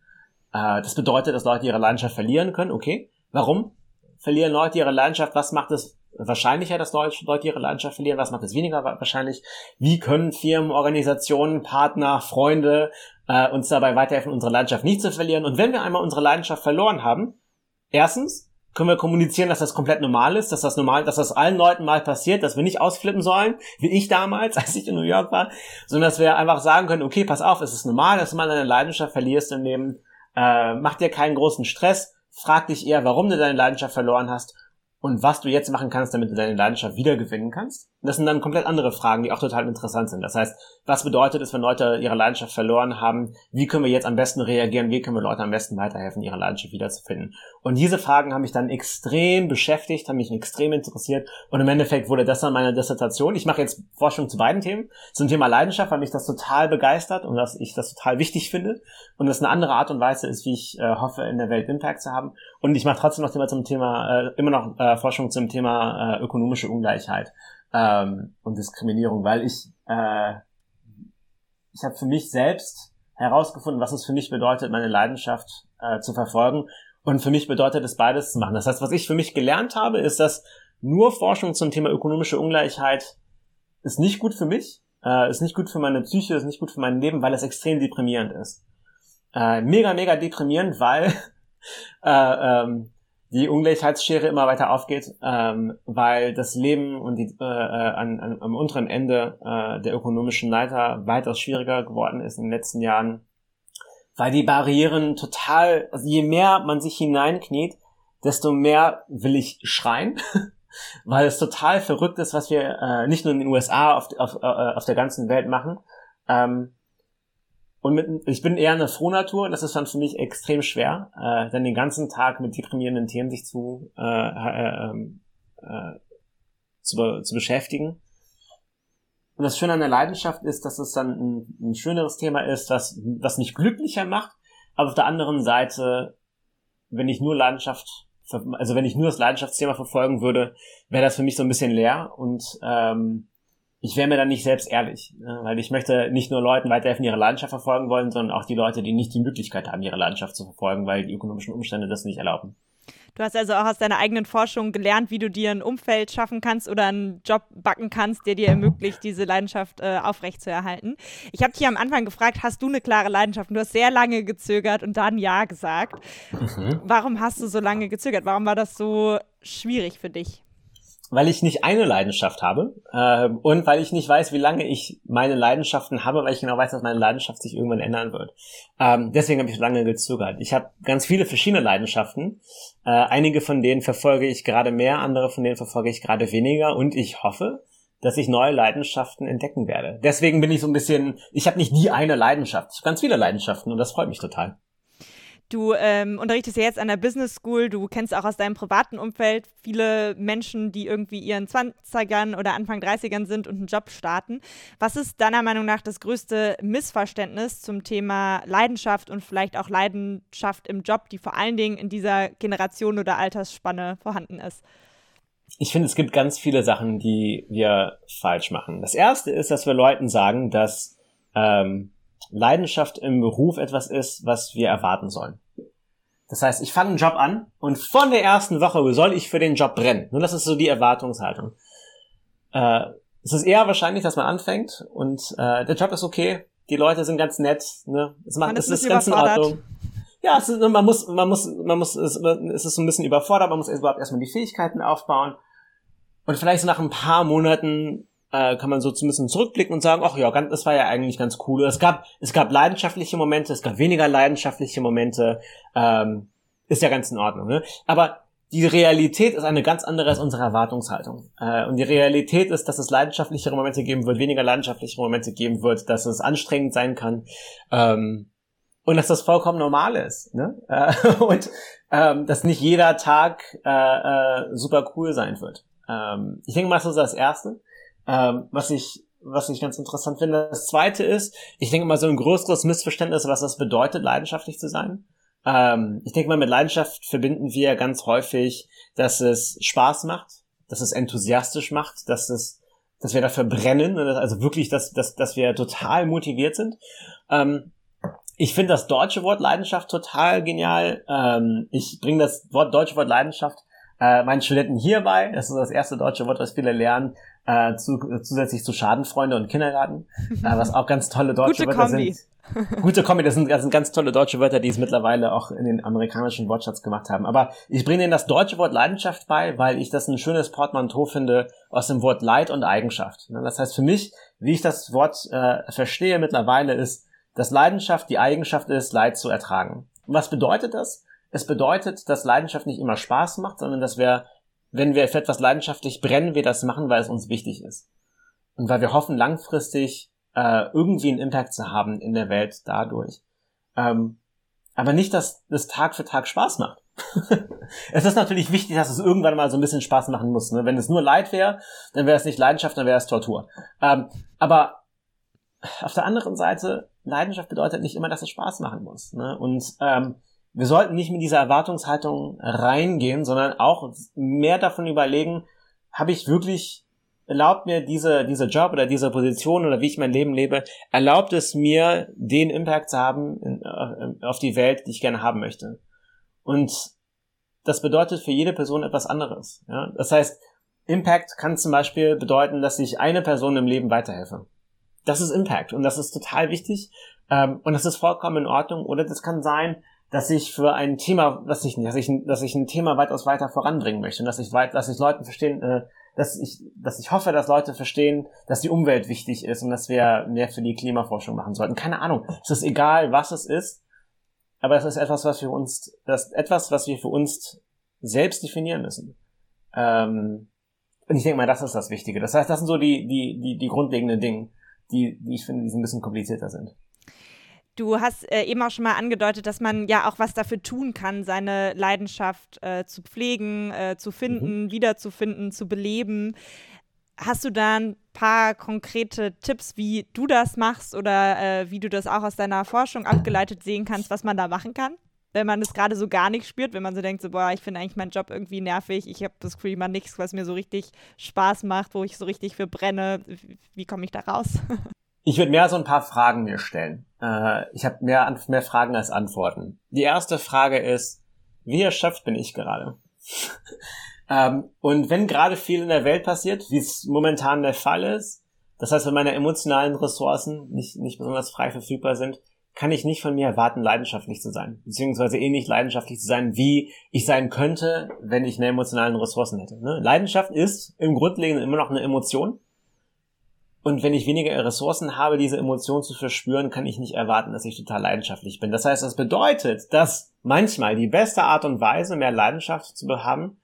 Äh, das bedeutet, dass Leute ihre Leidenschaft verlieren können. Okay. Warum? Verlieren Leute ihre Leidenschaft? Was macht es wahrscheinlicher, dass Leute ihre Leidenschaft verlieren? Was macht es weniger wahrscheinlich? Wie können Firmen, Organisationen, Partner, Freunde äh, uns dabei weiterhelfen, unsere Leidenschaft nicht zu verlieren? Und wenn wir einmal unsere Leidenschaft verloren haben, erstens können wir kommunizieren, dass das komplett normal ist, dass das normal, dass das allen Leuten mal passiert, dass wir nicht ausflippen sollen, wie ich damals, als ich in New York war, sondern dass wir einfach sagen können, okay, pass auf, es ist normal, dass du mal deine Leidenschaft verlierst im Leben, äh, mach dir keinen großen Stress, Frag dich eher, warum du deine Leidenschaft verloren hast und was du jetzt machen kannst, damit du deine Leidenschaft wiedergewinnen kannst. das sind dann komplett andere Fragen, die auch total interessant sind. Das heißt, was bedeutet es, wenn Leute ihre Leidenschaft verloren haben? Wie können wir jetzt am besten reagieren? Wie können wir Leuten am besten weiterhelfen, ihre Leidenschaft wiederzufinden? Und diese Fragen haben mich dann extrem beschäftigt, haben mich extrem interessiert und im Endeffekt wurde das dann meine Dissertation. Ich mache jetzt Forschung zu beiden Themen. Zum Thema Leidenschaft, weil mich das total begeistert und dass ich das total wichtig finde und das eine andere Art und Weise ist, wie ich äh, hoffe, in der Welt Impact zu haben. Und ich mache trotzdem noch Thema zum Thema, äh, immer noch äh, Forschung zum Thema äh, ökonomische Ungleichheit ähm, und Diskriminierung, weil ich äh, ich habe für mich selbst herausgefunden, was es für mich bedeutet, meine Leidenschaft äh, zu verfolgen. Und für mich bedeutet es beides zu machen. Das heißt, was ich für mich gelernt habe, ist, dass nur Forschung zum Thema ökonomische Ungleichheit ist nicht gut für mich, äh, ist nicht gut für meine Psyche, ist nicht gut für mein Leben, weil es extrem deprimierend ist. Äh, mega, mega deprimierend, weil äh, ähm, die Ungleichheitsschere immer weiter aufgeht, ähm, weil das Leben und die, äh, äh, an, an, am unteren Ende äh, der ökonomischen Leiter weitaus schwieriger geworden ist in den letzten Jahren, weil die Barrieren total, also je mehr man sich hineinkniet, desto mehr will ich schreien, weil es total verrückt ist, was wir äh, nicht nur in den USA, auf, auf, äh, auf der ganzen Welt machen. Ähm, und mit, ich bin eher eine Frohnatur das ist dann für mich extrem schwer, äh, dann den ganzen Tag mit deprimierenden Themen sich zu, äh, äh, ähm, äh, zu, zu beschäftigen. Und das Schöne an der Leidenschaft ist, dass es dann ein, ein schöneres Thema ist, was, was mich glücklicher macht. Aber auf der anderen Seite, wenn ich nur Leidenschaft, also wenn ich nur das Leidenschaftsthema verfolgen würde, wäre das für mich so ein bisschen leer und ähm, ich wäre mir dann nicht selbst ehrlich, ne? weil ich möchte nicht nur Leuten weiterhelfen, ihre Leidenschaft verfolgen wollen, sondern auch die Leute, die nicht die Möglichkeit haben, ihre Leidenschaft zu verfolgen, weil die ökonomischen Umstände das nicht erlauben. Du hast also auch aus deiner eigenen Forschung gelernt, wie du dir ein Umfeld schaffen kannst oder einen Job backen kannst, der dir ermöglicht, diese Leidenschaft äh, aufrechtzuerhalten. Ich habe dich am Anfang gefragt, hast du eine klare Leidenschaft? Und du hast sehr lange gezögert und dann Ja gesagt. Mhm. Warum hast du so lange gezögert? Warum war das so schwierig für dich? Weil ich nicht eine Leidenschaft habe äh, und weil ich nicht weiß, wie lange ich meine Leidenschaften habe, weil ich genau weiß, dass meine Leidenschaft sich irgendwann ändern wird. Ähm, deswegen habe ich lange gezögert. Ich habe ganz viele verschiedene Leidenschaften. Äh, einige von denen verfolge ich gerade mehr, andere von denen verfolge ich gerade weniger und ich hoffe, dass ich neue Leidenschaften entdecken werde. Deswegen bin ich so ein bisschen, ich habe nicht die eine Leidenschaft, ich habe ganz viele Leidenschaften und das freut mich total. Du ähm, unterrichtest ja jetzt an der Business School, du kennst auch aus deinem privaten Umfeld viele Menschen, die irgendwie ihren 20ern oder Anfang 30ern sind und einen Job starten. Was ist deiner Meinung nach das größte Missverständnis zum Thema Leidenschaft und vielleicht auch Leidenschaft im Job, die vor allen Dingen in dieser Generation oder Altersspanne vorhanden ist? Ich finde, es gibt ganz viele Sachen, die wir falsch machen. Das erste ist, dass wir Leuten sagen, dass ähm, Leidenschaft im Beruf etwas ist, was wir erwarten sollen. Das heißt, ich fange einen Job an und von der ersten Woche soll ich für den Job brennen. Nur das ist so die Erwartungshaltung. Äh, es ist eher wahrscheinlich, dass man anfängt und äh, der Job ist okay, die Leute sind ganz nett, ne? Es macht, es ist ganz in Ordnung. Ja, es ist, man muss, man muss, man muss, es, es ist so ein bisschen überfordert, man muss überhaupt erstmal die Fähigkeiten aufbauen. Und vielleicht so nach ein paar Monaten äh, kann man so zumindest zurückblicken und sagen, ach ja, das war ja eigentlich ganz cool. Es gab, es gab leidenschaftliche Momente, es gab weniger leidenschaftliche Momente, ähm, ist ja ganz in Ordnung. Ne? Aber die Realität ist eine ganz andere als unsere Erwartungshaltung. Äh, und die Realität ist, dass es leidenschaftlichere Momente geben wird, weniger leidenschaftliche Momente geben wird, dass es anstrengend sein kann. Ähm, und dass das vollkommen normal ist. Ne? Äh, und ähm, dass nicht jeder Tag äh, äh, super cool sein wird. Ähm, ich denke mal, das ist das Erste. Ähm, was ich was ich ganz interessant finde. Das zweite ist, ich denke mal so ein größeres Missverständnis, was das bedeutet, leidenschaftlich zu sein. Ähm, ich denke mal, mit Leidenschaft verbinden wir ganz häufig, dass es Spaß macht, dass es enthusiastisch macht, dass es, dass wir dafür brennen, also wirklich, dass, dass, dass wir total motiviert sind. Ähm, ich finde das deutsche Wort Leidenschaft total genial. Ähm, ich bringe das Wort deutsche Wort Leidenschaft äh, meinen Studenten hierbei. Das ist das erste deutsche Wort, was viele lernen äh, zu, zusätzlich zu Schadenfreunde und Kindergarten, äh, was auch ganz tolle deutsche Wörter Kombi. sind. Gute Kombi, das sind, das sind ganz tolle deutsche Wörter, die es mittlerweile auch in den amerikanischen Wortschatz gemacht haben. Aber ich bringe Ihnen das deutsche Wort Leidenschaft bei, weil ich das ein schönes Portmanteau finde aus dem Wort Leid und Eigenschaft. Ne, das heißt für mich, wie ich das Wort äh, verstehe mittlerweile, ist, dass Leidenschaft die Eigenschaft ist, Leid zu ertragen. Und was bedeutet das? Es bedeutet, dass Leidenschaft nicht immer Spaß macht, sondern dass wir wenn wir für etwas leidenschaftlich brennen, wir das machen, weil es uns wichtig ist. Und weil wir hoffen, langfristig äh, irgendwie einen Impact zu haben in der Welt dadurch. Ähm, aber nicht, dass das Tag für Tag Spaß macht. es ist natürlich wichtig, dass es irgendwann mal so ein bisschen Spaß machen muss. Ne? Wenn es nur Leid wäre, dann wäre es nicht Leidenschaft, dann wäre es Tortur. Ähm, aber auf der anderen Seite, Leidenschaft bedeutet nicht immer, dass es Spaß machen muss. Ne? Und ähm, wir sollten nicht mit dieser Erwartungshaltung reingehen, sondern auch mehr davon überlegen, habe ich wirklich erlaubt mir diese, diese Job oder diese Position oder wie ich mein Leben lebe, erlaubt es mir, den Impact zu haben in, äh, auf die Welt, die ich gerne haben möchte. Und das bedeutet für jede Person etwas anderes. Ja? Das heißt, Impact kann zum Beispiel bedeuten, dass ich eine Person im Leben weiterhelfe. Das ist Impact und das ist total wichtig ähm, und das ist vollkommen in Ordnung. Oder das kann sein, dass ich für ein Thema, dass ich, dass ich, dass ich ein Thema weitaus weiter voranbringen möchte und dass ich weit, dass ich Leuten verstehen, äh, dass ich, dass ich hoffe, dass Leute verstehen, dass die Umwelt wichtig ist und dass wir mehr für die Klimaforschung machen sollten. Keine Ahnung. Es ist egal, was es ist, aber es ist etwas, was wir uns, das etwas, was wir für uns selbst definieren müssen. Ähm, und ich denke mal, das ist das Wichtige. Das heißt, das sind so die, die, die, die grundlegenden Dinge, die, die ich finde, die ein bisschen komplizierter sind. Du hast äh, eben auch schon mal angedeutet, dass man ja auch was dafür tun kann, seine Leidenschaft äh, zu pflegen, äh, zu finden, mhm. wiederzufinden, zu beleben. Hast du da ein paar konkrete Tipps, wie du das machst oder äh, wie du das auch aus deiner Forschung abgeleitet sehen kannst, was man da machen kann? Wenn man es gerade so gar nicht spürt, wenn man so denkt, so, boah, ich finde eigentlich meinen Job irgendwie nervig, ich habe das Gefühl, man nichts, was mir so richtig Spaß macht, wo ich so richtig für brenne. Wie, wie komme ich da raus? Ich würde mehr so ein paar Fragen mir stellen. Äh, ich habe mehr, mehr Fragen als Antworten. Die erste Frage ist, wie erschöpft bin ich gerade? ähm, und wenn gerade viel in der Welt passiert, wie es momentan der Fall ist, das heißt, wenn meine emotionalen Ressourcen nicht, nicht besonders frei verfügbar sind, kann ich nicht von mir erwarten, leidenschaftlich zu sein. Beziehungsweise ähnlich leidenschaftlich zu sein, wie ich sein könnte, wenn ich eine emotionalen Ressourcen hätte. Ne? Leidenschaft ist im Grundlegenden immer noch eine Emotion. Und wenn ich weniger Ressourcen habe, diese Emotion zu verspüren, kann ich nicht erwarten, dass ich total leidenschaftlich bin. Das heißt, das bedeutet, dass manchmal die beste Art und Weise, mehr Leidenschaft zu haben,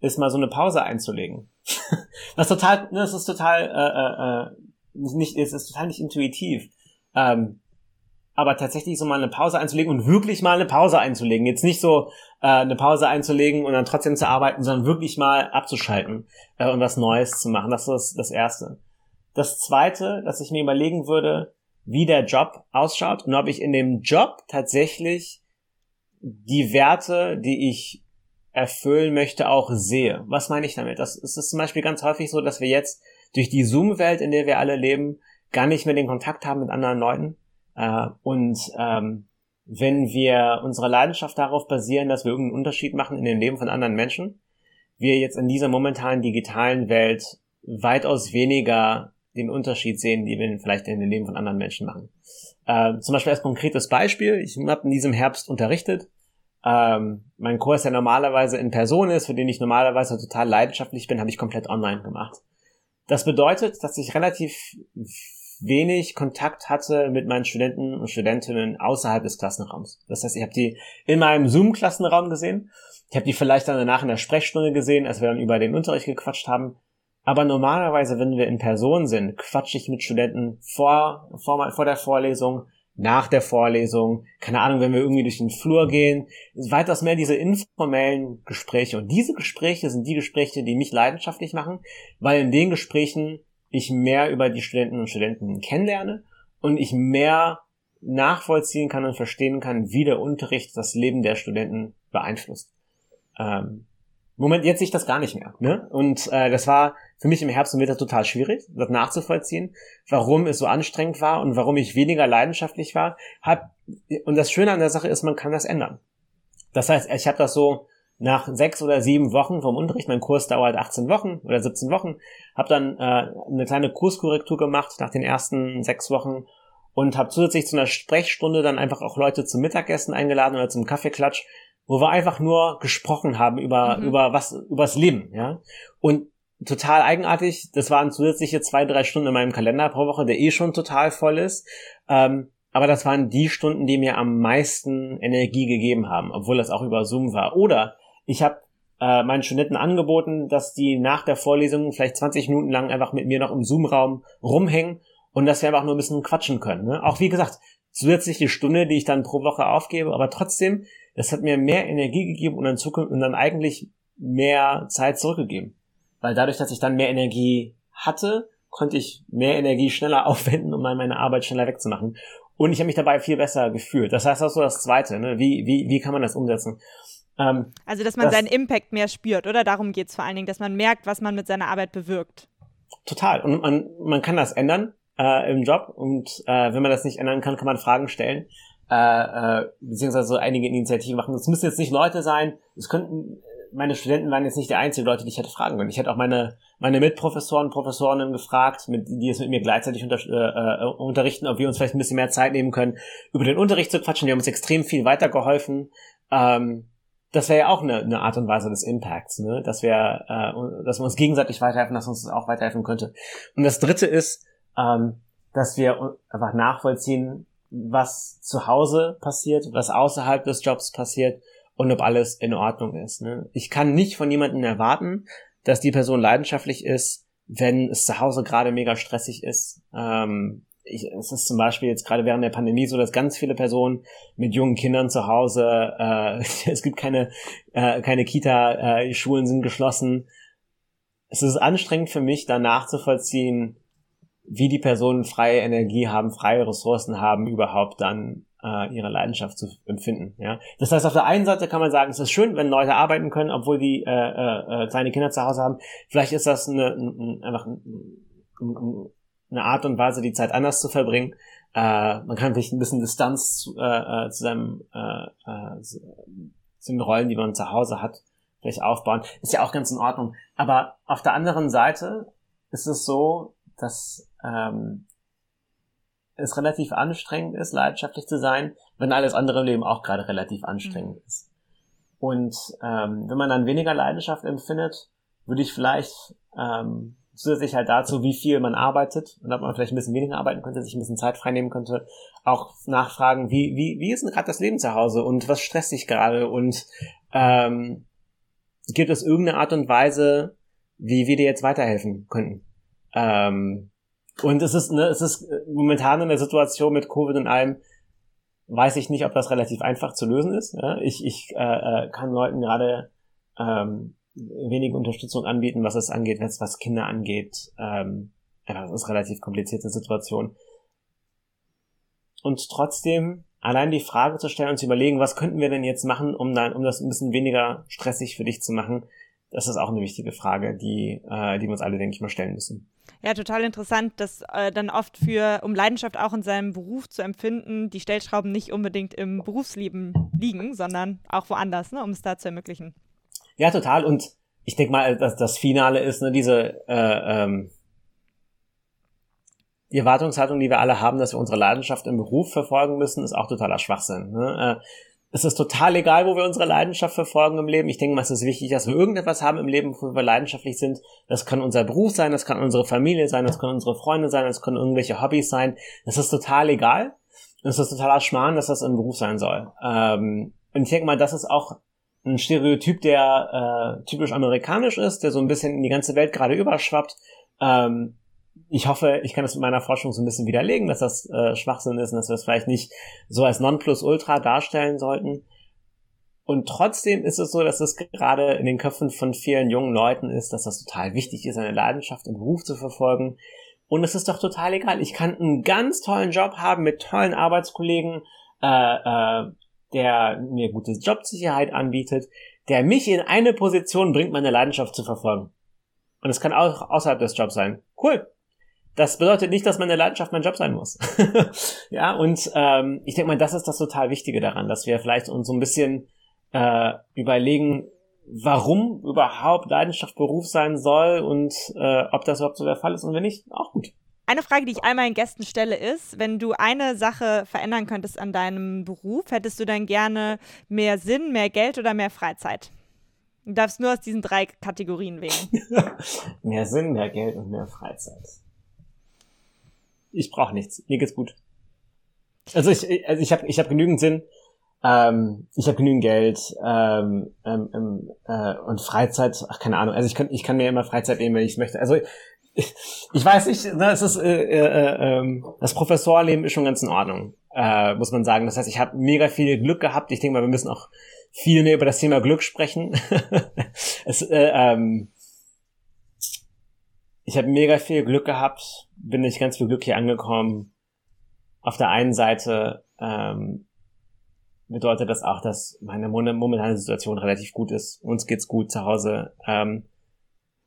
ist mal so eine Pause einzulegen. Was total, ne, das ist total, äh, äh, nicht, es ist total nicht intuitiv. Ähm, aber tatsächlich so mal eine Pause einzulegen und wirklich mal eine Pause einzulegen. Jetzt nicht so äh, eine Pause einzulegen und dann trotzdem zu arbeiten, sondern wirklich mal abzuschalten äh, und was Neues zu machen. Das ist das Erste. Das Zweite, dass ich mir überlegen würde, wie der Job ausschaut und ob ich in dem Job tatsächlich die Werte, die ich erfüllen möchte, auch sehe. Was meine ich damit? Das ist zum Beispiel ganz häufig so, dass wir jetzt durch die Zoom-Welt, in der wir alle leben, gar nicht mehr den Kontakt haben mit anderen Leuten äh, und ähm, wenn wir unsere Leidenschaft darauf basieren, dass wir irgendeinen Unterschied machen in dem Leben von anderen Menschen, wir jetzt in dieser momentanen digitalen Welt weitaus weniger den Unterschied sehen, die wir vielleicht in dem Leben von anderen Menschen machen. Äh, zum Beispiel als konkretes Beispiel, ich habe in diesem Herbst unterrichtet. Ähm, mein Kurs, der normalerweise in Person ist, für den ich normalerweise total leidenschaftlich bin, habe ich komplett online gemacht. Das bedeutet, dass ich relativ wenig Kontakt hatte mit meinen Studenten und Studentinnen außerhalb des Klassenraums. Das heißt, ich habe die in meinem Zoom-Klassenraum gesehen. Ich habe die vielleicht dann danach in der Sprechstunde gesehen, als wir dann über den Unterricht gequatscht haben. Aber normalerweise, wenn wir in Person sind, quatsche ich mit Studenten vor, vor, vor der Vorlesung, nach der Vorlesung, keine Ahnung, wenn wir irgendwie durch den Flur gehen, weitaus mehr diese informellen Gespräche. Und diese Gespräche sind die Gespräche, die mich leidenschaftlich machen, weil in den Gesprächen ich mehr über die Studenten und Studenten kennenlerne und ich mehr nachvollziehen kann und verstehen kann, wie der Unterricht das Leben der Studenten beeinflusst. Ähm, Moment, jetzt sehe ich das gar nicht mehr. Ne? Und äh, das war für mich im Herbst und Winter total schwierig, das nachzuvollziehen, warum es so anstrengend war und warum ich weniger leidenschaftlich war. Hab, und das Schöne an der Sache ist, man kann das ändern. Das heißt, ich habe das so nach sechs oder sieben Wochen vom Unterricht, mein Kurs dauert 18 Wochen oder 17 Wochen, habe dann äh, eine kleine Kurskorrektur gemacht nach den ersten sechs Wochen und habe zusätzlich zu einer Sprechstunde dann einfach auch Leute zum Mittagessen eingeladen oder zum Kaffeeklatsch, wo wir einfach nur gesprochen haben über mhm. über was übers Leben, ja. Und total eigenartig, das waren zusätzliche zwei drei Stunden in meinem Kalender pro Woche, der eh schon total voll ist. Ähm, aber das waren die Stunden, die mir am meisten Energie gegeben haben, obwohl das auch über Zoom war. Oder ich habe äh, meinen Studenten angeboten, dass die nach der Vorlesung vielleicht 20 Minuten lang einfach mit mir noch im Zoom-Raum rumhängen und dass wir einfach nur ein bisschen quatschen können. Ne? Auch wie gesagt, zusätzliche Stunde, die ich dann pro Woche aufgebe, aber trotzdem, das hat mir mehr Energie gegeben und dann, Zukunft, und dann eigentlich mehr Zeit zurückgegeben. Weil dadurch, dass ich dann mehr Energie hatte, konnte ich mehr Energie schneller aufwenden, um meine Arbeit schneller wegzumachen. Und ich habe mich dabei viel besser gefühlt. Das heißt, das ist so das Zweite. Ne? Wie, wie, wie kann man das umsetzen? Ähm, also, dass man das, seinen Impact mehr spürt, oder? Darum geht es vor allen Dingen, dass man merkt, was man mit seiner Arbeit bewirkt. Total. Und man, man kann das ändern äh, im Job. Und äh, wenn man das nicht ändern kann, kann man Fragen stellen. Äh, äh, beziehungsweise so einige Initiativen machen. Es müssen jetzt nicht Leute sein, es könnten, meine Studenten waren jetzt nicht die einzigen Leute, die ich hätte fragen können. Ich hätte auch meine, meine Mitprofessoren, Professorinnen gefragt, mit, die es mit mir gleichzeitig unter, äh, äh, unterrichten, ob wir uns vielleicht ein bisschen mehr Zeit nehmen können, über den Unterricht zu quatschen. Die haben uns extrem viel weitergeholfen. Ähm, das wäre ja auch eine, eine Art und Weise des Impacts, ne? dass wir, äh, dass wir uns gegenseitig weiterhelfen, dass uns das auch weiterhelfen könnte. Und das Dritte ist, ähm, dass wir einfach nachvollziehen, was zu Hause passiert, was außerhalb des Jobs passiert und ob alles in Ordnung ist. Ne? Ich kann nicht von jemandem erwarten, dass die Person leidenschaftlich ist, wenn es zu Hause gerade mega stressig ist. Ähm, ich, es ist zum Beispiel jetzt gerade während der Pandemie so, dass ganz viele Personen mit jungen Kindern zu Hause, äh, es gibt keine, äh, keine Kita, äh, Schulen sind geschlossen. Es ist anstrengend für mich, da nachzuvollziehen, wie die Personen freie Energie haben, freie Ressourcen haben, überhaupt dann äh, ihre Leidenschaft zu empfinden. Ja, das heißt, auf der einen Seite kann man sagen, es ist schön, wenn Leute arbeiten können, obwohl die äh, äh, äh kleine Kinder zu Hause haben. Vielleicht ist das eine, ein, einfach ein, ein, eine Art und Weise, die Zeit anders zu verbringen. Äh, man kann vielleicht ein bisschen Distanz zu, äh, äh, zu seinem äh, äh, zu den Rollen, die man zu Hause hat, vielleicht aufbauen. Ist ja auch ganz in Ordnung. Aber auf der anderen Seite ist es so, dass ähm, es relativ anstrengend ist, leidenschaftlich zu sein, wenn alles andere im Leben auch gerade relativ anstrengend mhm. ist. Und ähm, wenn man dann weniger Leidenschaft empfindet, würde ich vielleicht ähm, zusätzlich halt dazu, wie viel man arbeitet und ob man vielleicht ein bisschen weniger arbeiten könnte, sich ein bisschen Zeit freinehmen könnte, auch nachfragen, wie, wie, wie ist denn gerade das Leben zu Hause und was stresst dich gerade und ähm, gibt es irgendeine Art und Weise, wie wir dir jetzt weiterhelfen könnten? Ähm, und es ist, ne, es ist momentan in der Situation mit Covid und allem, weiß ich nicht, ob das relativ einfach zu lösen ist. Ja? Ich, ich äh, äh kann Leuten gerade ähm, wenig Unterstützung anbieten, was es angeht, was, was Kinder angeht. Ähm, ja, das ist eine relativ komplizierte Situation. Und trotzdem allein die Frage zu stellen und zu überlegen, was könnten wir denn jetzt machen, um dann, um das ein bisschen weniger stressig für dich zu machen, das ist auch eine wichtige Frage, die, äh, die wir uns alle, denke ich mal, stellen müssen. Ja, total interessant, dass äh, dann oft für, um Leidenschaft auch in seinem Beruf zu empfinden, die Stellschrauben nicht unbedingt im Berufsleben liegen, sondern auch woanders, ne, um es da zu ermöglichen. Ja, total. Und ich denke mal, dass das Finale ist, ne, diese äh, ähm, die Erwartungshaltung, die wir alle haben, dass wir unsere Leidenschaft im Beruf verfolgen müssen, ist auch totaler Schwachsinn. Ne? Äh, es ist total egal, wo wir unsere Leidenschaft verfolgen im Leben. Ich denke mal, es ist wichtig, dass wir irgendetwas haben im Leben, wo wir leidenschaftlich sind. Das kann unser Beruf sein, das kann unsere Familie sein, das können unsere Freunde sein, das können irgendwelche Hobbys sein. Das ist total egal. Es ist totaler Schmarrn, dass das im Beruf sein soll. Ähm, und ich denke mal, das ist auch ein Stereotyp, der äh, typisch amerikanisch ist, der so ein bisschen in die ganze Welt gerade überschwappt. Ähm, ich hoffe, ich kann das mit meiner Forschung so ein bisschen widerlegen, dass das äh, Schwachsinn ist und dass wir es vielleicht nicht so als Nonplusultra darstellen sollten. Und trotzdem ist es so, dass es gerade in den Köpfen von vielen jungen Leuten ist, dass das total wichtig ist, eine Leidenschaft im Beruf zu verfolgen. Und es ist doch total egal. Ich kann einen ganz tollen Job haben mit tollen Arbeitskollegen, äh, äh, der mir gute Jobsicherheit anbietet, der mich in eine Position bringt, meine Leidenschaft zu verfolgen. Und es kann auch außerhalb des Jobs sein. Cool das bedeutet nicht, dass meine Leidenschaft mein Job sein muss. ja, und ähm, ich denke mal, das ist das total Wichtige daran, dass wir vielleicht uns so ein bisschen äh, überlegen, warum überhaupt Leidenschaft Beruf sein soll und äh, ob das überhaupt so der Fall ist und wenn nicht, auch gut. Eine Frage, die ich einmal in Gästen stelle, ist, wenn du eine Sache verändern könntest an deinem Beruf, hättest du dann gerne mehr Sinn, mehr Geld oder mehr Freizeit? Du darfst nur aus diesen drei Kategorien wählen. mehr Sinn, mehr Geld und mehr Freizeit ich brauche nichts. Mir geht's gut. Also ich, also ich habe ich hab genügend Sinn. Ähm, ich habe genügend Geld ähm, ähm, ähm, äh, und Freizeit. Ach keine Ahnung. Also ich kann ich kann mir immer Freizeit nehmen, wenn ich möchte. Also ich, ich weiß nicht. Ne, es ist äh, äh, äh, ähm, das Professorleben ist schon ganz in Ordnung, äh, muss man sagen. Das heißt, ich habe mega viel Glück gehabt. Ich denke mal, wir müssen auch viel mehr über das Thema Glück sprechen. es, äh, ähm, ich habe mega viel Glück gehabt, bin nicht ganz viel Glück hier angekommen. Auf der einen Seite ähm, bedeutet das auch, dass meine momentane Situation relativ gut ist. Uns geht's gut zu Hause. Ähm,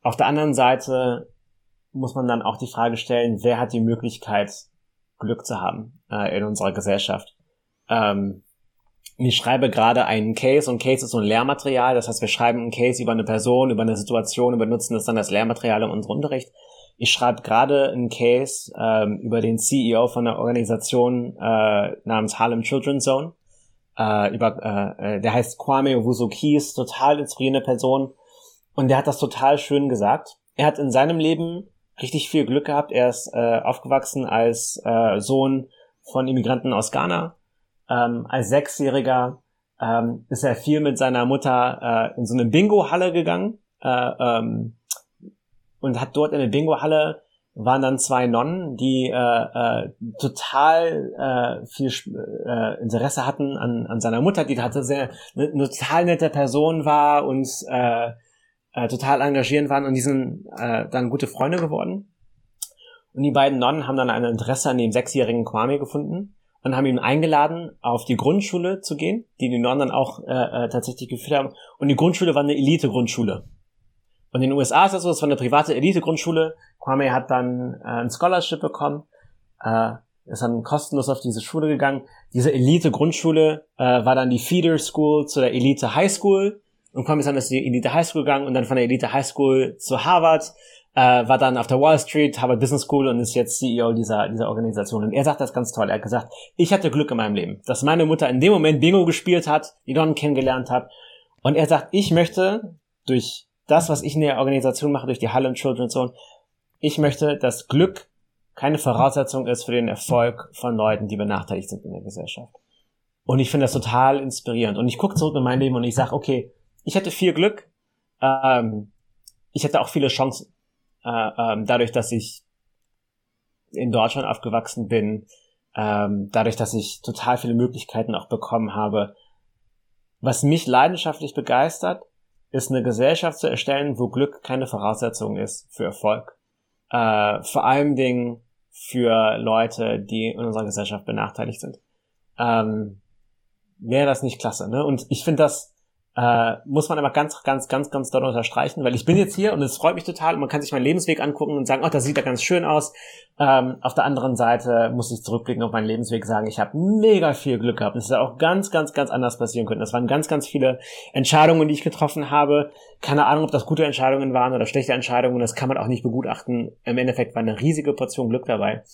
auf der anderen Seite muss man dann auch die Frage stellen, wer hat die Möglichkeit, Glück zu haben äh, in unserer Gesellschaft. Ähm, ich schreibe gerade einen Case und Case ist so ein Lehrmaterial. Das heißt, wir schreiben einen Case über eine Person, über eine Situation und benutzen das dann als Lehrmaterial in unserem Unterricht. Ich schreibe gerade einen Case ähm, über den CEO von einer Organisation äh, namens Harlem Children's Zone. Äh, über, äh, äh der heißt Kwame Wuzuki, total inspirierende Person. Und der hat das total schön gesagt. Er hat in seinem Leben richtig viel Glück gehabt. Er ist äh, aufgewachsen als äh, Sohn von Immigranten aus Ghana ähm, als Sechsjähriger ähm, ist er viel mit seiner Mutter äh, in so eine Bingo-Halle gegangen äh, ähm, und hat dort in der Bingo-Halle waren dann zwei Nonnen, die äh, äh, total äh, viel äh, Interesse hatten an, an seiner Mutter, die hatte sehr eine, eine total nette Person war und äh, äh, total engagierend waren und die sind äh, dann gute Freunde geworden. Und die beiden Nonnen haben dann ein Interesse an dem sechsjährigen Kwame gefunden und haben ihn eingeladen, auf die Grundschule zu gehen, die die Norden dann auch äh, äh, tatsächlich geführt haben. Und die Grundschule war eine Elite-Grundschule. Und in den USA ist das so, es war eine private Elite-Grundschule. Kwame hat dann äh, ein Scholarship bekommen. Äh, ist dann kostenlos auf diese Schule gegangen. Diese Elite-Grundschule äh, war dann die Feeder School zu der Elite High School und Kwame ist dann ist die Elite High School gegangen und dann von der Elite High School zu Harvard, äh, war dann auf der Wall Street, Harvard Business School und ist jetzt CEO dieser, dieser Organisation. Und er sagt das ganz toll. Er hat gesagt, ich hatte Glück in meinem Leben, dass meine Mutter in dem Moment Bingo gespielt hat, die Don kennengelernt hat. Und er sagt, ich möchte durch das, was ich in der Organisation mache, durch die Harlem Children's Zone, ich möchte, dass Glück keine Voraussetzung ist für den Erfolg von Leuten, die benachteiligt sind in der Gesellschaft. Und ich finde das total inspirierend. Und ich gucke zurück in mein Leben und ich sage, okay, ich hatte viel Glück, ähm, ich hatte auch viele Chancen. Äh, ähm, dadurch, dass ich in Deutschland aufgewachsen bin, ähm, dadurch, dass ich total viele Möglichkeiten auch bekommen habe. Was mich leidenschaftlich begeistert, ist eine Gesellschaft zu erstellen, wo Glück keine Voraussetzung ist für Erfolg. Äh, vor allen Dingen für Leute, die in unserer Gesellschaft benachteiligt sind. Ähm, Wäre das nicht klasse, ne? Und ich finde das äh, muss man aber ganz, ganz, ganz, ganz doll unterstreichen, weil ich bin jetzt hier und es freut mich total und man kann sich meinen Lebensweg angucken und sagen, oh, das sieht ja ganz schön aus. Ähm, auf der anderen Seite muss ich zurückblicken auf meinen Lebensweg sagen, ich habe mega viel Glück gehabt. Es ist auch ganz, ganz, ganz anders passieren können. Das waren ganz, ganz viele Entscheidungen, die ich getroffen habe. Keine Ahnung, ob das gute Entscheidungen waren oder schlechte Entscheidungen. Das kann man auch nicht begutachten. Im Endeffekt war eine riesige Portion Glück dabei.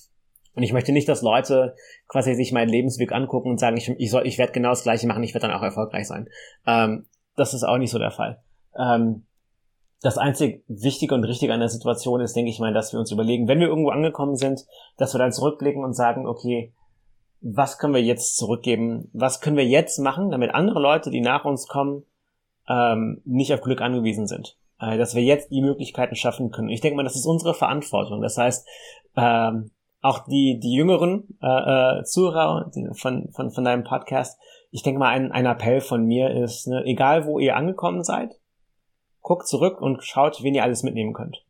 Und ich möchte nicht, dass Leute quasi sich meinen Lebensweg angucken und sagen, ich, ich soll, ich werde genau das Gleiche machen, ich werde dann auch erfolgreich sein. Ähm, das ist auch nicht so der Fall. Ähm, das einzig Wichtige und Richtige an der Situation ist, denke ich mal, dass wir uns überlegen, wenn wir irgendwo angekommen sind, dass wir dann zurückblicken und sagen, okay, was können wir jetzt zurückgeben? Was können wir jetzt machen, damit andere Leute, die nach uns kommen, ähm, nicht auf Glück angewiesen sind? Äh, dass wir jetzt die Möglichkeiten schaffen können. Ich denke mal, das ist unsere Verantwortung. Das heißt, ähm, auch die, die jüngeren äh, äh, Zuhörer von, von, von deinem Podcast, ich denke mal, ein, ein Appell von mir ist, ne, egal wo ihr angekommen seid, guckt zurück und schaut, wen ihr alles mitnehmen könnt.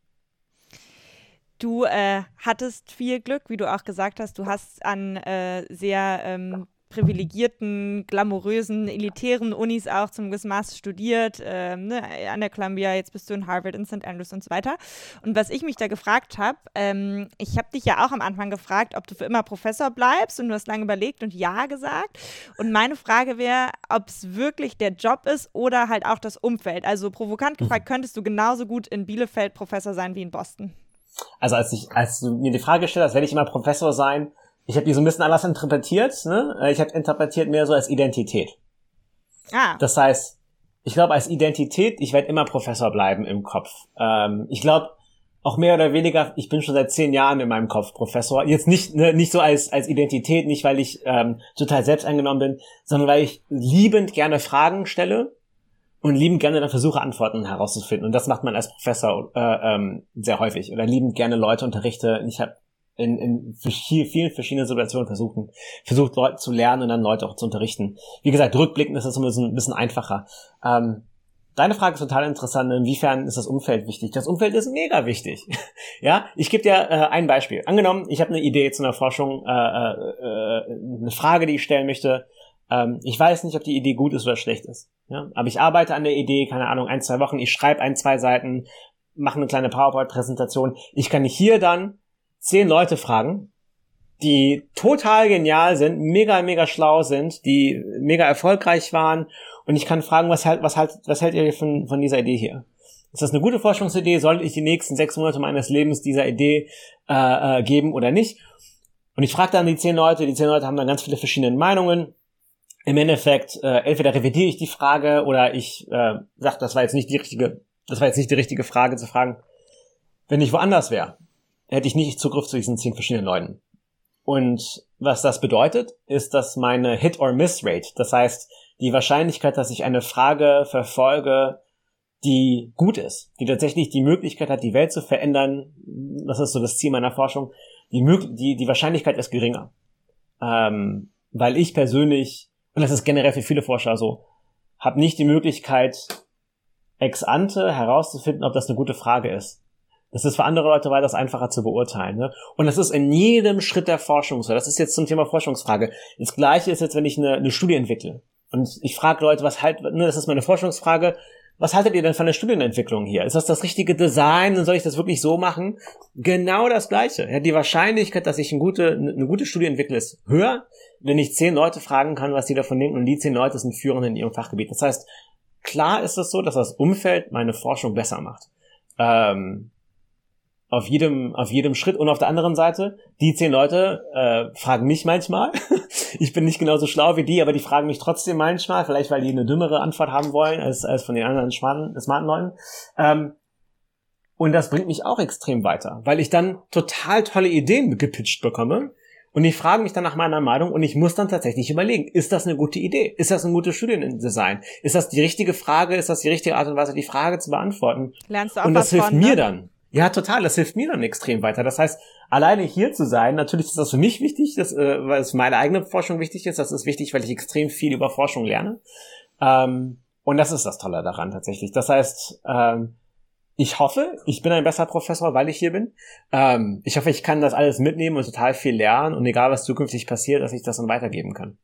Du äh, hattest viel Glück, wie du auch gesagt hast. Du hast an äh, sehr ähm, privilegierten, glamourösen, elitären Unis auch zum Maß studiert, ähm, ne, an der Columbia, jetzt bist du in Harvard, in St. Andrews und so weiter. Und was ich mich da gefragt habe, ähm, ich habe dich ja auch am Anfang gefragt, ob du für immer Professor bleibst und du hast lange überlegt und ja gesagt. Und meine Frage wäre, ob es wirklich der Job ist oder halt auch das Umfeld. Also provokant gefragt, mhm. könntest du genauso gut in Bielefeld Professor sein wie in Boston? Also als ich, als du mir die Frage gestellt hast, werde ich immer Professor sein, ich habe die so ein bisschen anders interpretiert. Ne? Äh, ich habe interpretiert mehr so als Identität. Ah. Das heißt, ich glaube als Identität, ich werde immer Professor bleiben im Kopf. Ähm, ich glaube auch mehr oder weniger, ich bin schon seit zehn Jahren in meinem Kopf Professor. Jetzt nicht ne, nicht so als als Identität, nicht weil ich ähm, total selbst eingenommen bin, sondern weil ich liebend gerne Fragen stelle und liebend gerne dann versuche Antworten herauszufinden. Und das macht man als Professor äh, ähm, sehr häufig oder liebend gerne Leute unterrichte. Ich habe in, in vielen verschiedenen Situationen versuchen, versucht Leute zu lernen und dann Leute auch zu unterrichten. Wie gesagt, rückblickend ist das ein bisschen, ein bisschen einfacher. Ähm, deine Frage ist total interessant. Inwiefern ist das Umfeld wichtig? Das Umfeld ist mega wichtig. ja, ich gebe dir äh, ein Beispiel. Angenommen, ich habe eine Idee zu einer Forschung, äh, äh, äh, eine Frage, die ich stellen möchte. Ähm, ich weiß nicht, ob die Idee gut ist oder schlecht ist. Ja? Aber ich arbeite an der Idee, keine Ahnung, ein, zwei Wochen. Ich schreibe ein, zwei Seiten, mache eine kleine PowerPoint-Präsentation. Ich kann hier dann zehn Leute fragen, die total genial sind, mega, mega schlau sind, die mega erfolgreich waren. Und ich kann fragen, was halt, was halt, was hält ihr von, von dieser Idee hier? Ist das eine gute Forschungsidee? Sollte ich die nächsten sechs Monate meines Lebens dieser Idee äh, äh, geben oder nicht? Und ich frage dann die zehn Leute, die zehn Leute haben dann ganz viele verschiedene Meinungen. Im Endeffekt, äh, entweder revidiere ich die Frage oder ich äh, sage, das war jetzt nicht die richtige, das war jetzt nicht die richtige Frage zu fragen. Wenn ich woanders wäre, hätte ich nicht Zugriff zu diesen zehn verschiedenen Leuten. Und was das bedeutet, ist, dass meine Hit-or-Miss-Rate, das heißt, die Wahrscheinlichkeit, dass ich eine Frage verfolge, die gut ist, die tatsächlich die Möglichkeit hat, die Welt zu verändern, das ist so das Ziel meiner Forschung, die, die, die Wahrscheinlichkeit ist geringer. Ähm, weil ich persönlich, und das ist generell für viele Forscher so, habe nicht die Möglichkeit, ex ante herauszufinden, ob das eine gute Frage ist. Das ist für andere Leute weitaus einfacher zu beurteilen. Ne? Und das ist in jedem Schritt der Forschung so. Das ist jetzt zum Thema Forschungsfrage. Das gleiche ist jetzt, wenn ich eine, eine Studie entwickle. Und ich frage Leute, was halt, ne, das ist meine Forschungsfrage, was haltet ihr denn von der Studienentwicklung hier? Ist das das richtige Design und soll ich das wirklich so machen? Genau das Gleiche. Ja, die Wahrscheinlichkeit, dass ich eine gute, eine gute Studie entwickle, ist höher, wenn ich zehn Leute fragen kann, was die davon denken und die zehn Leute sind führend in ihrem Fachgebiet. Das heißt, klar ist es so, dass das Umfeld meine Forschung besser macht. Ähm, auf jedem, auf jedem Schritt. Und auf der anderen Seite, die zehn Leute äh, fragen mich manchmal. ich bin nicht genauso schlau wie die, aber die fragen mich trotzdem manchmal, vielleicht weil die eine dümmere Antwort haben wollen als, als von den anderen smarten, smarten Leuten. Ähm, und das bringt mich auch extrem weiter, weil ich dann total tolle Ideen gepitcht bekomme. Und die fragen mich dann nach meiner Meinung und ich muss dann tatsächlich überlegen, ist das eine gute Idee? Ist das ein gutes Studiendesign? Ist das die richtige Frage? Ist das die richtige Art und Weise, die Frage zu beantworten? Lernst du auch und das hilft von, mir ne? dann. Ja, total. Das hilft mir dann extrem weiter. Das heißt, alleine hier zu sein, natürlich ist das für mich wichtig, das, äh, weil es meine eigene Forschung wichtig ist. Das ist wichtig, weil ich extrem viel über Forschung lerne. Ähm, und das ist das Tolle daran tatsächlich. Das heißt, ähm, ich hoffe, ich bin ein besserer Professor, weil ich hier bin. Ähm, ich hoffe, ich kann das alles mitnehmen und total viel lernen und egal was zukünftig passiert, dass ich das dann weitergeben kann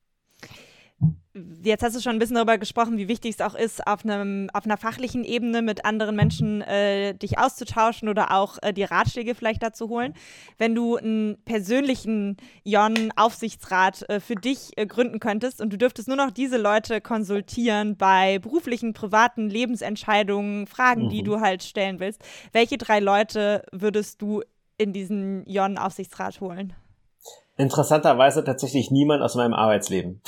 jetzt hast du schon ein bisschen darüber gesprochen, wie wichtig es auch ist, auf, einem, auf einer fachlichen Ebene mit anderen Menschen äh, dich auszutauschen oder auch äh, die Ratschläge vielleicht dazu holen. Wenn du einen persönlichen Jon-Aufsichtsrat äh, für dich äh, gründen könntest und du dürftest nur noch diese Leute konsultieren bei beruflichen, privaten Lebensentscheidungen, Fragen, mhm. die du halt stellen willst, welche drei Leute würdest du in diesen Jon-Aufsichtsrat holen? Interessanterweise tatsächlich niemand aus meinem Arbeitsleben.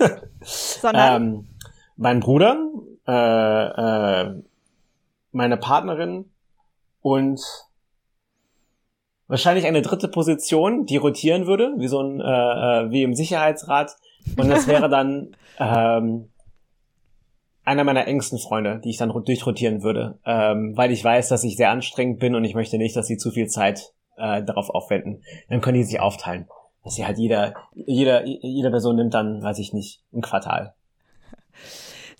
Sondern? ähm, mein Bruder, äh, äh, meine Partnerin und wahrscheinlich eine dritte Position, die rotieren würde, wie so ein, äh, äh wie im Sicherheitsrat. Und das wäre dann ähm, einer meiner engsten Freunde, die ich dann durchrotieren würde, ähm, weil ich weiß, dass ich sehr anstrengend bin und ich möchte nicht, dass sie zu viel Zeit äh, darauf aufwenden. Dann können die sich aufteilen dass sie halt jeder, jeder, jede Person nimmt dann, weiß ich nicht, ein Quartal.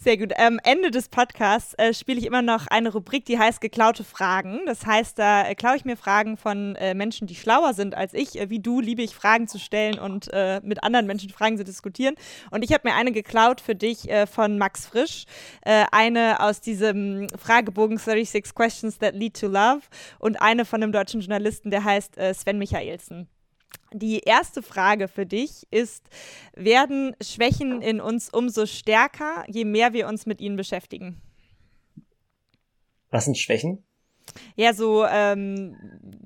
Sehr gut. Am Ende des Podcasts äh, spiele ich immer noch eine Rubrik, die heißt geklaute Fragen. Das heißt, da äh, klaue ich mir Fragen von äh, Menschen, die schlauer sind als ich. Äh, wie du liebe ich Fragen zu stellen und äh, mit anderen Menschen Fragen zu diskutieren. Und ich habe mir eine geklaut für dich äh, von Max Frisch. eine aus diesem Fragebogen 36 Questions that lead to love und eine von einem deutschen Journalisten, der heißt Sven Michaelsen. Die erste Frage für dich ist, werden Schwächen in uns umso stärker, je mehr wir uns mit ihnen beschäftigen? Was sind Schwächen? Ja, so ähm,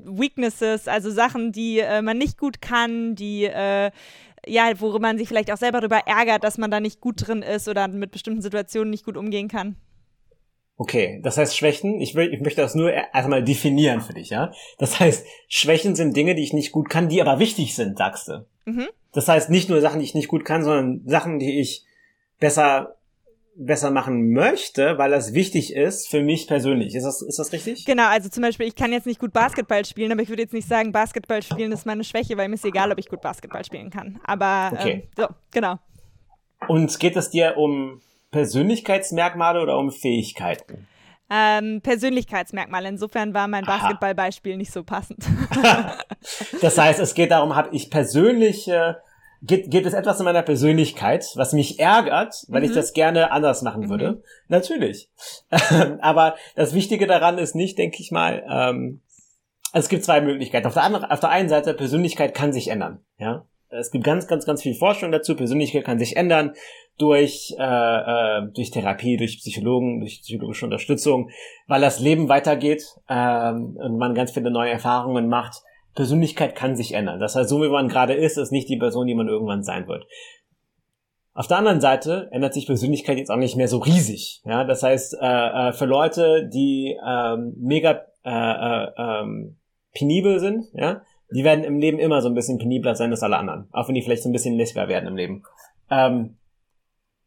Weaknesses, also Sachen, die äh, man nicht gut kann, die äh, ja, worüber man sich vielleicht auch selber darüber ärgert, dass man da nicht gut drin ist oder mit bestimmten Situationen nicht gut umgehen kann. Okay, das heißt Schwächen, ich, will, ich möchte das nur erstmal definieren für dich, ja. Das heißt, Schwächen sind Dinge, die ich nicht gut kann, die aber wichtig sind, sagst du. Mhm. Das heißt, nicht nur Sachen, die ich nicht gut kann, sondern Sachen, die ich besser besser machen möchte, weil das wichtig ist für mich persönlich. Ist das, ist das richtig? Genau, also zum Beispiel, ich kann jetzt nicht gut Basketball spielen, aber ich würde jetzt nicht sagen, Basketball spielen ist meine Schwäche, weil mir ist egal, ob ich gut Basketball spielen kann. Aber okay. ähm, so, genau. Und geht es dir um Persönlichkeitsmerkmale oder um Fähigkeiten? Ähm, Persönlichkeitsmerkmale. Insofern war mein Basketballbeispiel nicht so passend. das heißt, es geht darum, habe ich persönliche, gibt, gibt es etwas in meiner Persönlichkeit, was mich ärgert, weil mhm. ich das gerne anders machen würde? Mhm. Natürlich. Aber das Wichtige daran ist nicht, denke ich mal, ähm, also es gibt zwei Möglichkeiten. Auf der, anderen, auf der einen Seite, Persönlichkeit kann sich ändern. Ja, es gibt ganz, ganz, ganz viel Forschung dazu. Persönlichkeit kann sich ändern durch, äh, äh, durch Therapie, durch Psychologen, durch psychologische Unterstützung, weil das Leben weitergeht ähm, und man ganz viele neue Erfahrungen macht. Persönlichkeit kann sich ändern. Das heißt, so wie man gerade ist, ist nicht die Person, die man irgendwann sein wird. Auf der anderen Seite ändert sich Persönlichkeit jetzt auch nicht mehr so riesig. Ja, das heißt, äh, äh, für Leute, die ähm, mega äh, äh, ähm, penibel sind, ja, die werden im Leben immer so ein bisschen penibler sein als alle anderen. Auch wenn die vielleicht so ein bisschen lässiger werden im Leben. Ähm,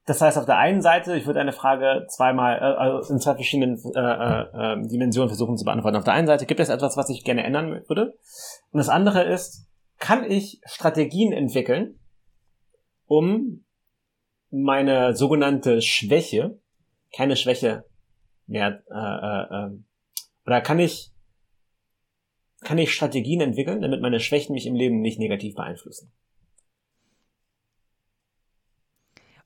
das heißt, auf der einen Seite, ich würde eine Frage zweimal, äh, also in zwei verschiedenen äh, äh, ähm, Dimensionen versuchen zu beantworten. Auf der einen Seite gibt es etwas, was ich gerne ändern würde. Und das andere ist, kann ich Strategien entwickeln, um meine sogenannte Schwäche, keine Schwäche mehr, äh, äh, äh, oder kann ich kann ich Strategien entwickeln, damit meine Schwächen mich im Leben nicht negativ beeinflussen.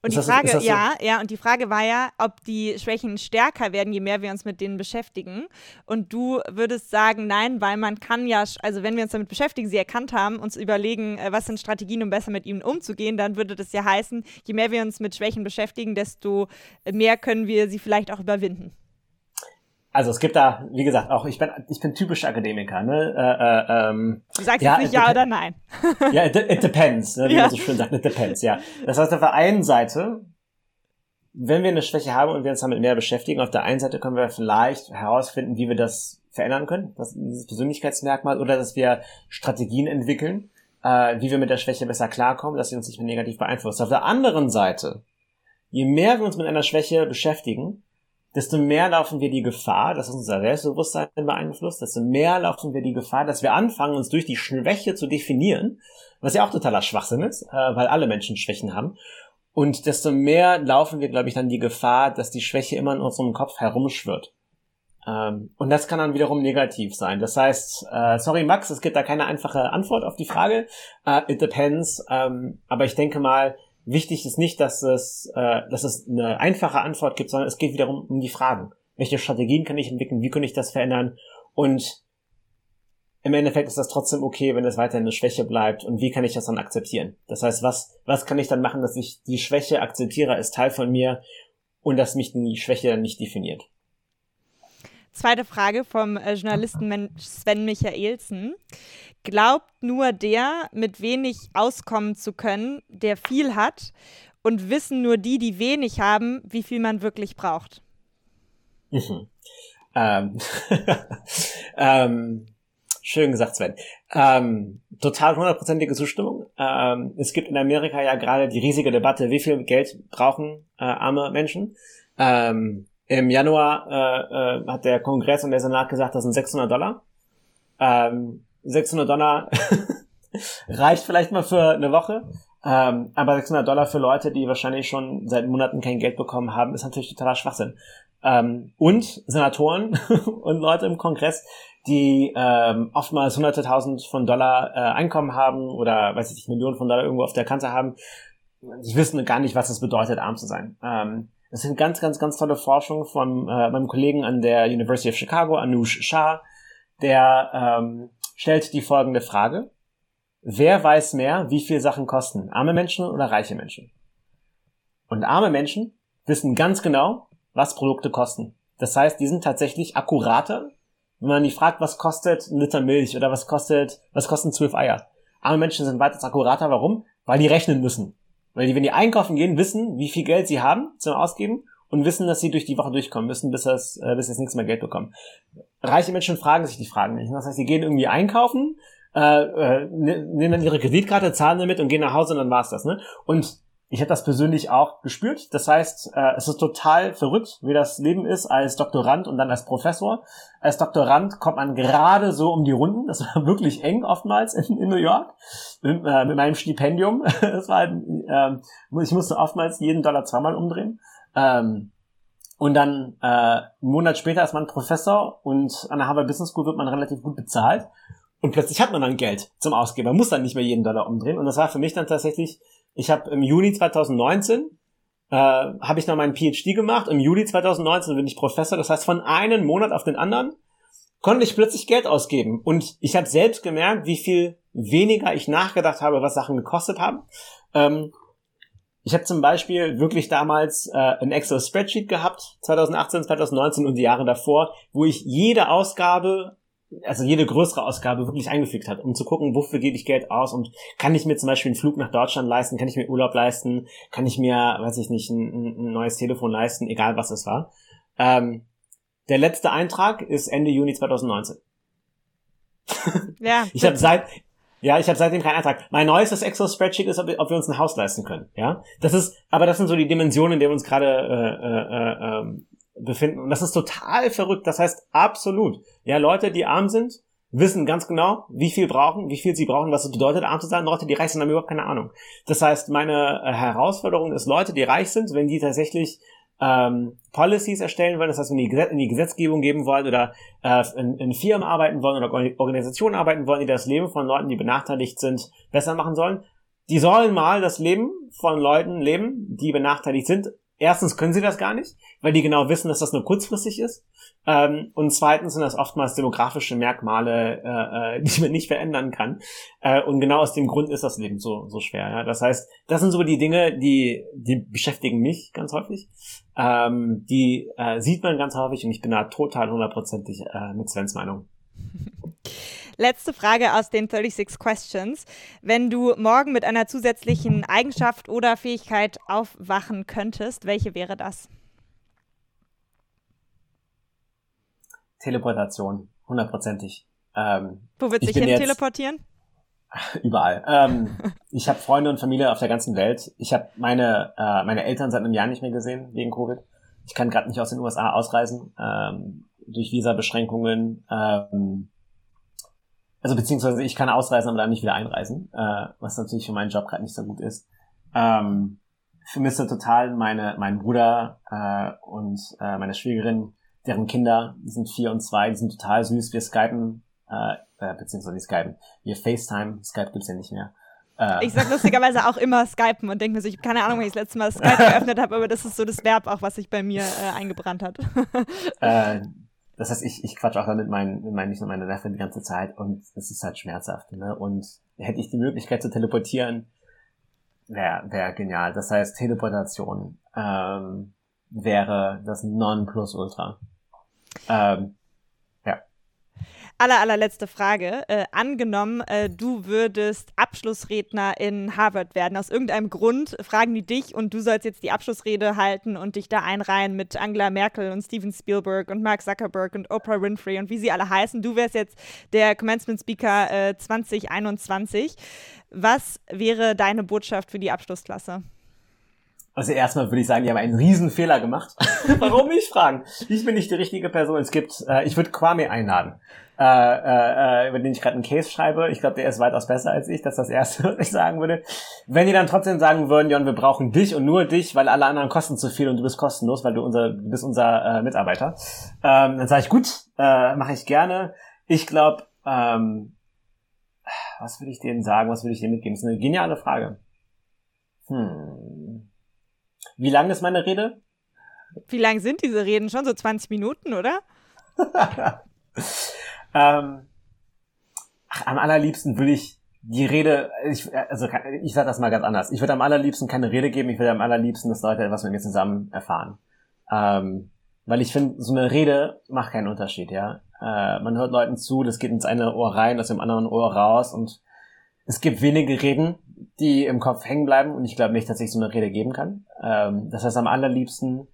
Und ist die Frage, so? ja, ja, und die Frage war ja, ob die Schwächen stärker werden, je mehr wir uns mit denen beschäftigen. Und du würdest sagen, nein, weil man kann ja, also wenn wir uns damit beschäftigen, sie erkannt haben, uns überlegen, äh, was sind Strategien, um besser mit ihnen umzugehen, dann würde das ja heißen, je mehr wir uns mit Schwächen beschäftigen, desto mehr können wir sie vielleicht auch überwinden also es gibt da, wie gesagt, auch ich bin ich bin typisch Akademiker, ne? Äh, äh, ähm, du sagst ja, jetzt nicht ja oder nein. ja, it, it depends, ne, wie ja. man so schön sagt, it depends, ja. Das heißt, auf der einen Seite, wenn wir eine Schwäche haben und wir uns damit mehr beschäftigen, auf der einen Seite können wir vielleicht herausfinden, wie wir das verändern können, das, dieses Persönlichkeitsmerkmal, oder dass wir Strategien entwickeln, äh, wie wir mit der Schwäche besser klarkommen, dass sie uns nicht mehr negativ beeinflusst. Auf der anderen Seite, je mehr wir uns mit einer Schwäche beschäftigen, desto mehr laufen wir die Gefahr, dass unser Selbstbewusstsein beeinflusst, desto mehr laufen wir die Gefahr, dass wir anfangen, uns durch die Schwäche zu definieren, was ja auch totaler Schwachsinn ist, äh, weil alle Menschen Schwächen haben. Und desto mehr laufen wir, glaube ich, dann die Gefahr, dass die Schwäche immer in unserem Kopf herumschwirrt. Ähm, und das kann dann wiederum negativ sein. Das heißt, äh, sorry Max, es gibt da keine einfache Antwort auf die Frage. Uh, it depends. Ähm, aber ich denke mal, wichtig ist nicht, dass es, äh, dass es eine einfache Antwort gibt, sondern es geht wiederum um die Fragen. Welche Strategien kann ich entwickeln? Wie kann ich das verändern? Und im Endeffekt ist das trotzdem okay, wenn es weiterhin eine Schwäche bleibt. Und wie kann ich das dann akzeptieren? Das heißt, was, was kann ich dann machen, dass ich die Schwäche akzeptiere als Teil von mir und dass mich die Schwäche dann nicht definiert? Zweite Frage vom äh, Journalisten Sven Michaelsen. Glaubt nur der, mit wenig auskommen zu können, der viel hat, und wissen nur die, die wenig haben, wie viel man wirklich braucht? Mhm. Ähm. ähm. Schön gesagt, Sven. Ähm, total hundertprozentige Zustimmung. Ähm, es gibt in Amerika ja gerade die riesige Debatte, wie viel Geld brauchen äh, arme Menschen. Ähm, Im Januar äh, äh, hat der Kongress und der Senat gesagt, das sind 600 Dollar. Ähm, 600 Dollar reicht vielleicht mal für eine Woche. Ähm, aber 600 Dollar für Leute, die wahrscheinlich schon seit Monaten kein Geld bekommen haben, ist natürlich totaler Schwachsinn. Ähm, und Senatoren und Leute im Kongress, die ähm, oftmals hunderte tausend von Dollar äh, Einkommen haben oder weiß ich nicht, Millionen von Dollar irgendwo auf der Kante haben, die wissen gar nicht, was es bedeutet, arm zu sein. Ähm, das sind ganz, ganz, ganz tolle Forschung von äh, meinem Kollegen an der University of Chicago, Anush Shah, der ähm, stellt die folgende Frage. Wer weiß mehr, wie viel Sachen kosten? Arme Menschen oder reiche Menschen? Und arme Menschen wissen ganz genau, was Produkte kosten. Das heißt, die sind tatsächlich akkurater, wenn man die fragt, was kostet ein Liter Milch oder was kostet, was kosten zwölf Eier. Arme Menschen sind weitaus akkurater. Warum? Weil die rechnen müssen. Weil die, wenn die einkaufen gehen, wissen, wie viel Geld sie haben zum Ausgeben und wissen, dass sie durch die Woche durchkommen müssen, bis das, äh, bis sie nichts mehr Geld bekommen. Reiche Menschen fragen sich die Fragen nicht. Das heißt, sie gehen irgendwie einkaufen, äh, äh, ne, nehmen dann ihre Kreditkarte, zahlen damit und gehen nach Hause und dann war's das. Ne? Und ich habe das persönlich auch gespürt. Das heißt, äh, es ist total verrückt, wie das Leben ist als Doktorand und dann als Professor. Als Doktorand kommt man gerade so um die Runden. Das war wirklich eng oftmals in, in New York mit, äh, mit meinem Stipendium. Das war, äh, ich musste oftmals jeden Dollar zweimal umdrehen. Ähm, und dann äh, einen Monat später ist man Professor und an der Harvard Business School wird man relativ gut bezahlt. Und plötzlich hat man dann Geld zum Ausgeben. Man muss dann nicht mehr jeden Dollar umdrehen. Und das war für mich dann tatsächlich, ich habe im Juni 2019 äh, habe ich noch meinen PhD gemacht. Im Juli 2019 bin ich Professor. Das heißt, von einem Monat auf den anderen konnte ich plötzlich Geld ausgeben. Und ich habe selbst gemerkt, wie viel weniger ich nachgedacht habe, was Sachen gekostet haben. Ähm, ich habe zum Beispiel wirklich damals äh, ein Excel-Spreadsheet gehabt, 2018, 2019 und die Jahre davor, wo ich jede Ausgabe, also jede größere Ausgabe wirklich eingefügt hat, um zu gucken, wofür gebe ich Geld aus und kann ich mir zum Beispiel einen Flug nach Deutschland leisten, kann ich mir Urlaub leisten, kann ich mir, weiß ich nicht, ein, ein neues Telefon leisten, egal was es war. Ähm, der letzte Eintrag ist Ende Juni 2019. Ja. ich habe seit ja, ich habe seitdem keinen Eintrag. Mein neuestes Excel-Spreadsheet ist, ob wir, uns ein Haus leisten können. Ja, das ist, aber das sind so die Dimensionen, in denen wir uns gerade äh, äh, äh, befinden. Und das ist total verrückt. Das heißt absolut. Ja, Leute, die arm sind, wissen ganz genau, wie viel brauchen, wie viel sie brauchen, was es bedeutet, arm zu sein. Leute, die reich sind, haben überhaupt keine Ahnung. Das heißt, meine äh, Herausforderung ist, Leute, die reich sind, wenn die tatsächlich ähm, Policies erstellen wollen, das heißt, wenn die in die Gesetzgebung geben wollen oder äh, in, in Firmen arbeiten wollen oder Organisationen arbeiten wollen, die das Leben von Leuten, die benachteiligt sind, besser machen sollen, die sollen mal das Leben von Leuten leben, die benachteiligt sind. Erstens können sie das gar nicht, weil die genau wissen, dass das nur kurzfristig ist. Ähm, und zweitens sind das oftmals demografische Merkmale, äh, äh die man nicht verändern kann. Äh, und genau aus dem Grund ist das Leben so, so schwer. Ja? Das heißt, das sind so die Dinge, die, die beschäftigen mich ganz häufig. Ähm, die äh, sieht man ganz häufig und ich bin da total hundertprozentig äh, mit Svens Meinung. Letzte Frage aus den 36 Questions. Wenn du morgen mit einer zusätzlichen Eigenschaft oder Fähigkeit aufwachen könntest, welche wäre das? Teleportation, hundertprozentig. Ähm, Wo wird sich hin teleportieren? Überall. Ähm, ich habe Freunde und Familie auf der ganzen Welt. Ich habe meine äh, meine Eltern seit einem Jahr nicht mehr gesehen wegen Covid. Ich kann gerade nicht aus den USA ausreisen ähm, durch Visa-Beschränkungen. Ähm, also beziehungsweise ich kann ausreisen, aber dann nicht wieder einreisen, äh, was natürlich für meinen Job gerade nicht so gut ist. Ähm, vermisse total meine meinen Bruder äh, und äh, meine Schwiegerin, deren Kinder, die sind vier und zwei, die sind total süß. Wir skypen, äh, äh, beziehungsweise die skypen, wir FaceTime, Skype gibt's ja nicht mehr. Äh, ich sag lustigerweise auch immer skypen und denke mir so, ich habe keine Ahnung, wenn ich das letzte Mal Skype geöffnet habe, aber das ist so das Verb auch, was sich bei mir äh, eingebrannt hat. äh, das heißt, ich, ich quatsch auch damit meinen, mit meinen, nicht nur meine Neffe die ganze Zeit und es ist halt schmerzhaft. Ne? Und hätte ich die Möglichkeit zu teleportieren, wäre wär genial. Das heißt, Teleportation ähm, wäre das Nonplusultra. Ähm, aller, allerletzte Frage. Äh, angenommen, äh, du würdest Abschlussredner in Harvard werden. Aus irgendeinem Grund fragen die dich und du sollst jetzt die Abschlussrede halten und dich da einreihen mit Angela Merkel und Steven Spielberg und Mark Zuckerberg und Oprah Winfrey und wie sie alle heißen. Du wärst jetzt der Commencement Speaker äh, 2021. Was wäre deine Botschaft für die Abschlussklasse? Also erstmal würde ich sagen, die haben einen riesen Fehler gemacht. Warum mich fragen? Ich bin nicht die richtige Person. Es gibt, äh, ich würde Kwame einladen äh, äh, äh, über den ich gerade einen Case schreibe. Ich glaube, der ist weitaus besser als ich. Das ist das Erste, was ich sagen würde. Wenn die dann trotzdem sagen würden, Jon, wir brauchen dich und nur dich, weil alle anderen kosten zu viel und du bist kostenlos, weil du unser, du bist unser äh, Mitarbeiter, ähm, dann sage ich, gut, äh, mache ich gerne. Ich glaube, ähm, was würde ich denen sagen, was würde ich denen mitgeben? Das ist eine geniale Frage. Hm. Wie lang ist meine Rede? Wie lang sind diese Reden? Schon so 20 Minuten, oder? Ähm, ach, am allerliebsten würde ich die Rede, ich, also ich sage das mal ganz anders. Ich würde am allerliebsten keine Rede geben, ich würde am allerliebsten, dass Leute etwas mit mir zusammen erfahren. Ähm, weil ich finde, so eine Rede macht keinen Unterschied, ja. Äh, man hört Leuten zu, das geht ins eine Ohr rein, aus dem anderen Ohr raus und es gibt wenige Reden, die im Kopf hängen bleiben und ich glaube nicht, dass ich so eine Rede geben kann. Ähm, das heißt, am allerliebsten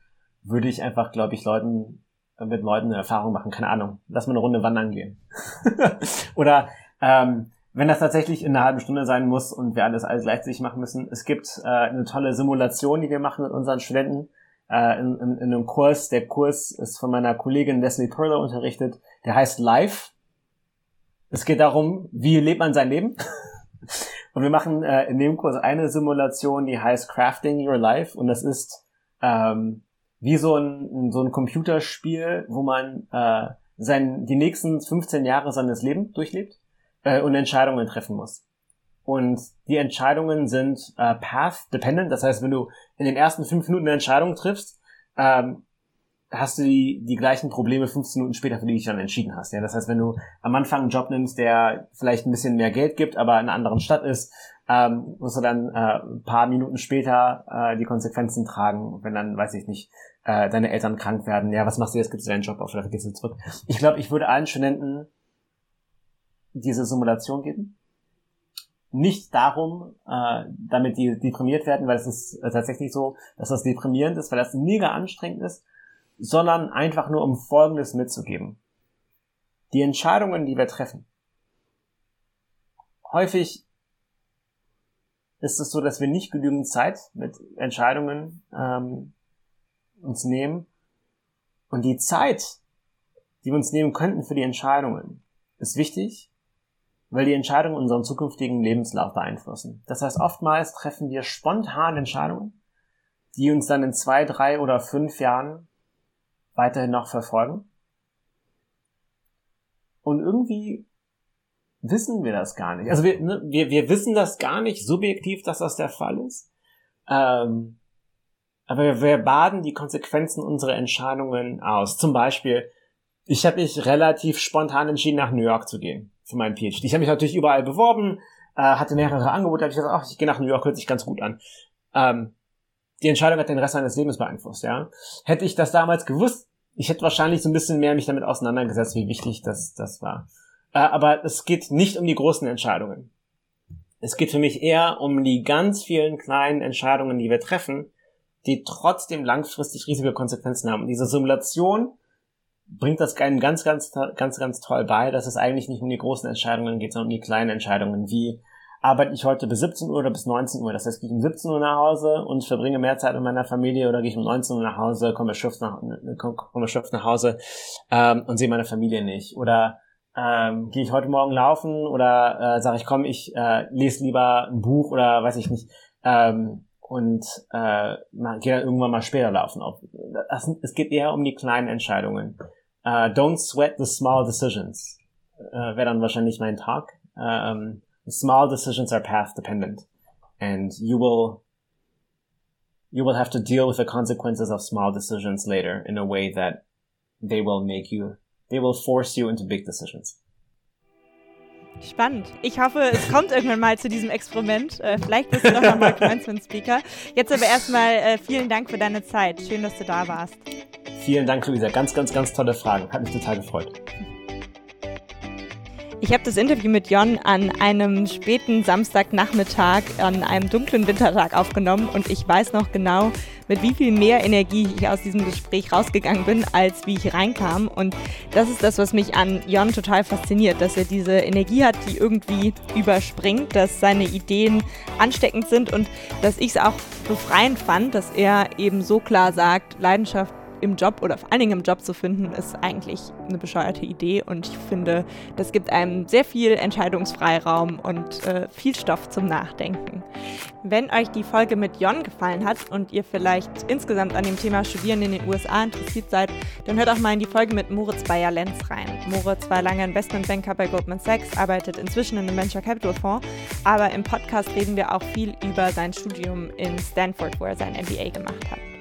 würde ich einfach, glaube ich, Leuten mit Leuten eine Erfahrung machen, keine Ahnung, lass mal eine Runde wandern gehen. Oder ähm, wenn das tatsächlich in einer halben Stunde sein muss und wir alles alles gleichzeitig machen müssen, es gibt äh, eine tolle Simulation, die wir machen mit unseren Studenten äh, in, in, in einem Kurs. Der Kurs ist von meiner Kollegin Leslie Perler unterrichtet. Der heißt Life. Es geht darum, wie lebt man sein Leben. und wir machen äh, in dem Kurs eine Simulation, die heißt Crafting Your Life. Und das ist ähm, wie so ein, so ein Computerspiel, wo man äh, sein, die nächsten 15 Jahre seines Lebens durchlebt äh, und Entscheidungen treffen muss. Und die Entscheidungen sind äh, path dependent, das heißt, wenn du in den ersten fünf Minuten eine Entscheidung triffst, ähm, hast du die, die gleichen Probleme 15 Minuten später, für die du dich dann entschieden hast. Ja? Das heißt, wenn du am Anfang einen Job nimmst, der vielleicht ein bisschen mehr Geld gibt, aber in einer anderen Stadt ist, ähm, musst du dann äh, ein paar Minuten später äh, die Konsequenzen tragen, wenn dann, weiß ich nicht, äh, deine Eltern krank werden. Ja, was machst du jetzt? Gibst du deinen Job auf oder gehst du zurück? Ich glaube, ich würde allen Studenten diese Simulation geben. Nicht darum, äh, damit die deprimiert werden, weil es ist äh, tatsächlich so, dass das deprimierend ist, weil das mega anstrengend ist, sondern einfach nur um Folgendes mitzugeben. Die Entscheidungen, die wir treffen. Häufig ist es so, dass wir nicht genügend Zeit mit Entscheidungen ähm, uns nehmen. Und die Zeit, die wir uns nehmen könnten für die Entscheidungen, ist wichtig, weil die Entscheidungen unseren zukünftigen Lebenslauf beeinflussen. Das heißt, oftmals treffen wir spontan Entscheidungen, die uns dann in zwei, drei oder fünf Jahren weiterhin noch verfolgen. Und irgendwie wissen wir das gar nicht. Also wir, ne, wir, wir wissen das gar nicht subjektiv, dass das der Fall ist. Ähm, aber wir baden die Konsequenzen unserer Entscheidungen aus. Zum Beispiel, ich habe mich relativ spontan entschieden, nach New York zu gehen für meinen PhD. Ich habe mich natürlich überall beworben, äh, hatte mehrere Angebote, habe ich gesagt, ach, ich gehe nach New York, hört sich ganz gut an. Ähm, die Entscheidung hat den Rest meines Lebens beeinflusst, ja. Hätte ich das damals gewusst, ich hätte wahrscheinlich so ein bisschen mehr mich damit auseinandergesetzt, wie wichtig das, das war. Äh, aber es geht nicht um die großen Entscheidungen. Es geht für mich eher um die ganz vielen kleinen Entscheidungen, die wir treffen, die trotzdem langfristig riesige Konsequenzen haben. Und diese Simulation bringt das einem ganz, ganz, ganz, ganz toll bei, dass es eigentlich nicht um die großen Entscheidungen geht, sondern um die kleinen Entscheidungen, wie arbeite ich heute bis 17 Uhr oder bis 19 Uhr. Das heißt, gehe ich um 17 Uhr nach Hause und verbringe mehr Zeit mit meiner Familie oder gehe ich um 19 Uhr nach Hause, komme erschöpft nach, komme erschöpft nach Hause ähm, und sehe meine Familie nicht. Oder ähm, gehe ich heute Morgen laufen oder äh, sage ich, komm, ich äh, lese lieber ein Buch oder weiß ich nicht. Ähm, und äh, gehe dann irgendwann mal später laufen. Das, es geht eher um die kleinen Entscheidungen. Uh, don't sweat the small decisions. Uh, wäre dann wahrscheinlich mein Tag. Um, small decisions are path dependent, and you will you will have to deal with the consequences of small decisions later in a way that they will make you they will force you into big decisions. Spannend. Ich hoffe, es kommt irgendwann mal zu diesem Experiment. Äh, vielleicht bist du noch mal Commencement Speaker. Jetzt aber erstmal äh, vielen Dank für deine Zeit. Schön, dass du da warst. Vielen Dank, Luisa. Ganz, ganz, ganz tolle Fragen. Hat mich total gefreut. Ich habe das Interview mit Jon an einem späten Samstagnachmittag, an einem dunklen Wintertag aufgenommen und ich weiß noch genau, mit wie viel mehr Energie ich aus diesem Gespräch rausgegangen bin, als wie ich reinkam. Und das ist das, was mich an Jon total fasziniert, dass er diese Energie hat, die irgendwie überspringt, dass seine Ideen ansteckend sind und dass ich es auch befreiend fand, dass er eben so klar sagt, Leidenschaft im Job oder vor allen Dingen im Job zu finden, ist eigentlich eine bescheuerte Idee und ich finde, das gibt einem sehr viel Entscheidungsfreiraum und äh, viel Stoff zum Nachdenken. Wenn euch die Folge mit Jon gefallen hat und ihr vielleicht insgesamt an dem Thema Studieren in den USA interessiert seid, dann hört auch mal in die Folge mit Moritz Bayer-Lenz rein. Moritz war lange Investmentbanker bei Goldman Sachs, arbeitet inzwischen in einem Venture Capital Fonds, aber im Podcast reden wir auch viel über sein Studium in Stanford, wo er sein MBA gemacht hat.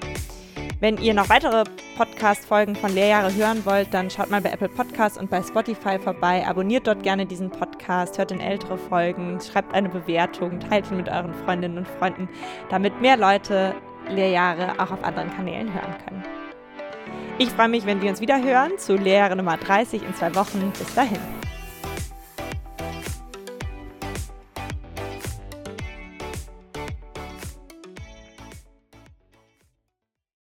Wenn ihr noch weitere Podcast-Folgen von Lehrjahre hören wollt, dann schaut mal bei Apple Podcasts und bei Spotify vorbei. Abonniert dort gerne diesen Podcast, hört in ältere Folgen, schreibt eine Bewertung, teilt ihn mit euren Freundinnen und Freunden, damit mehr Leute Lehrjahre auch auf anderen Kanälen hören können. Ich freue mich, wenn wir uns wieder hören zu Lehrjahre Nummer 30 in zwei Wochen. Bis dahin.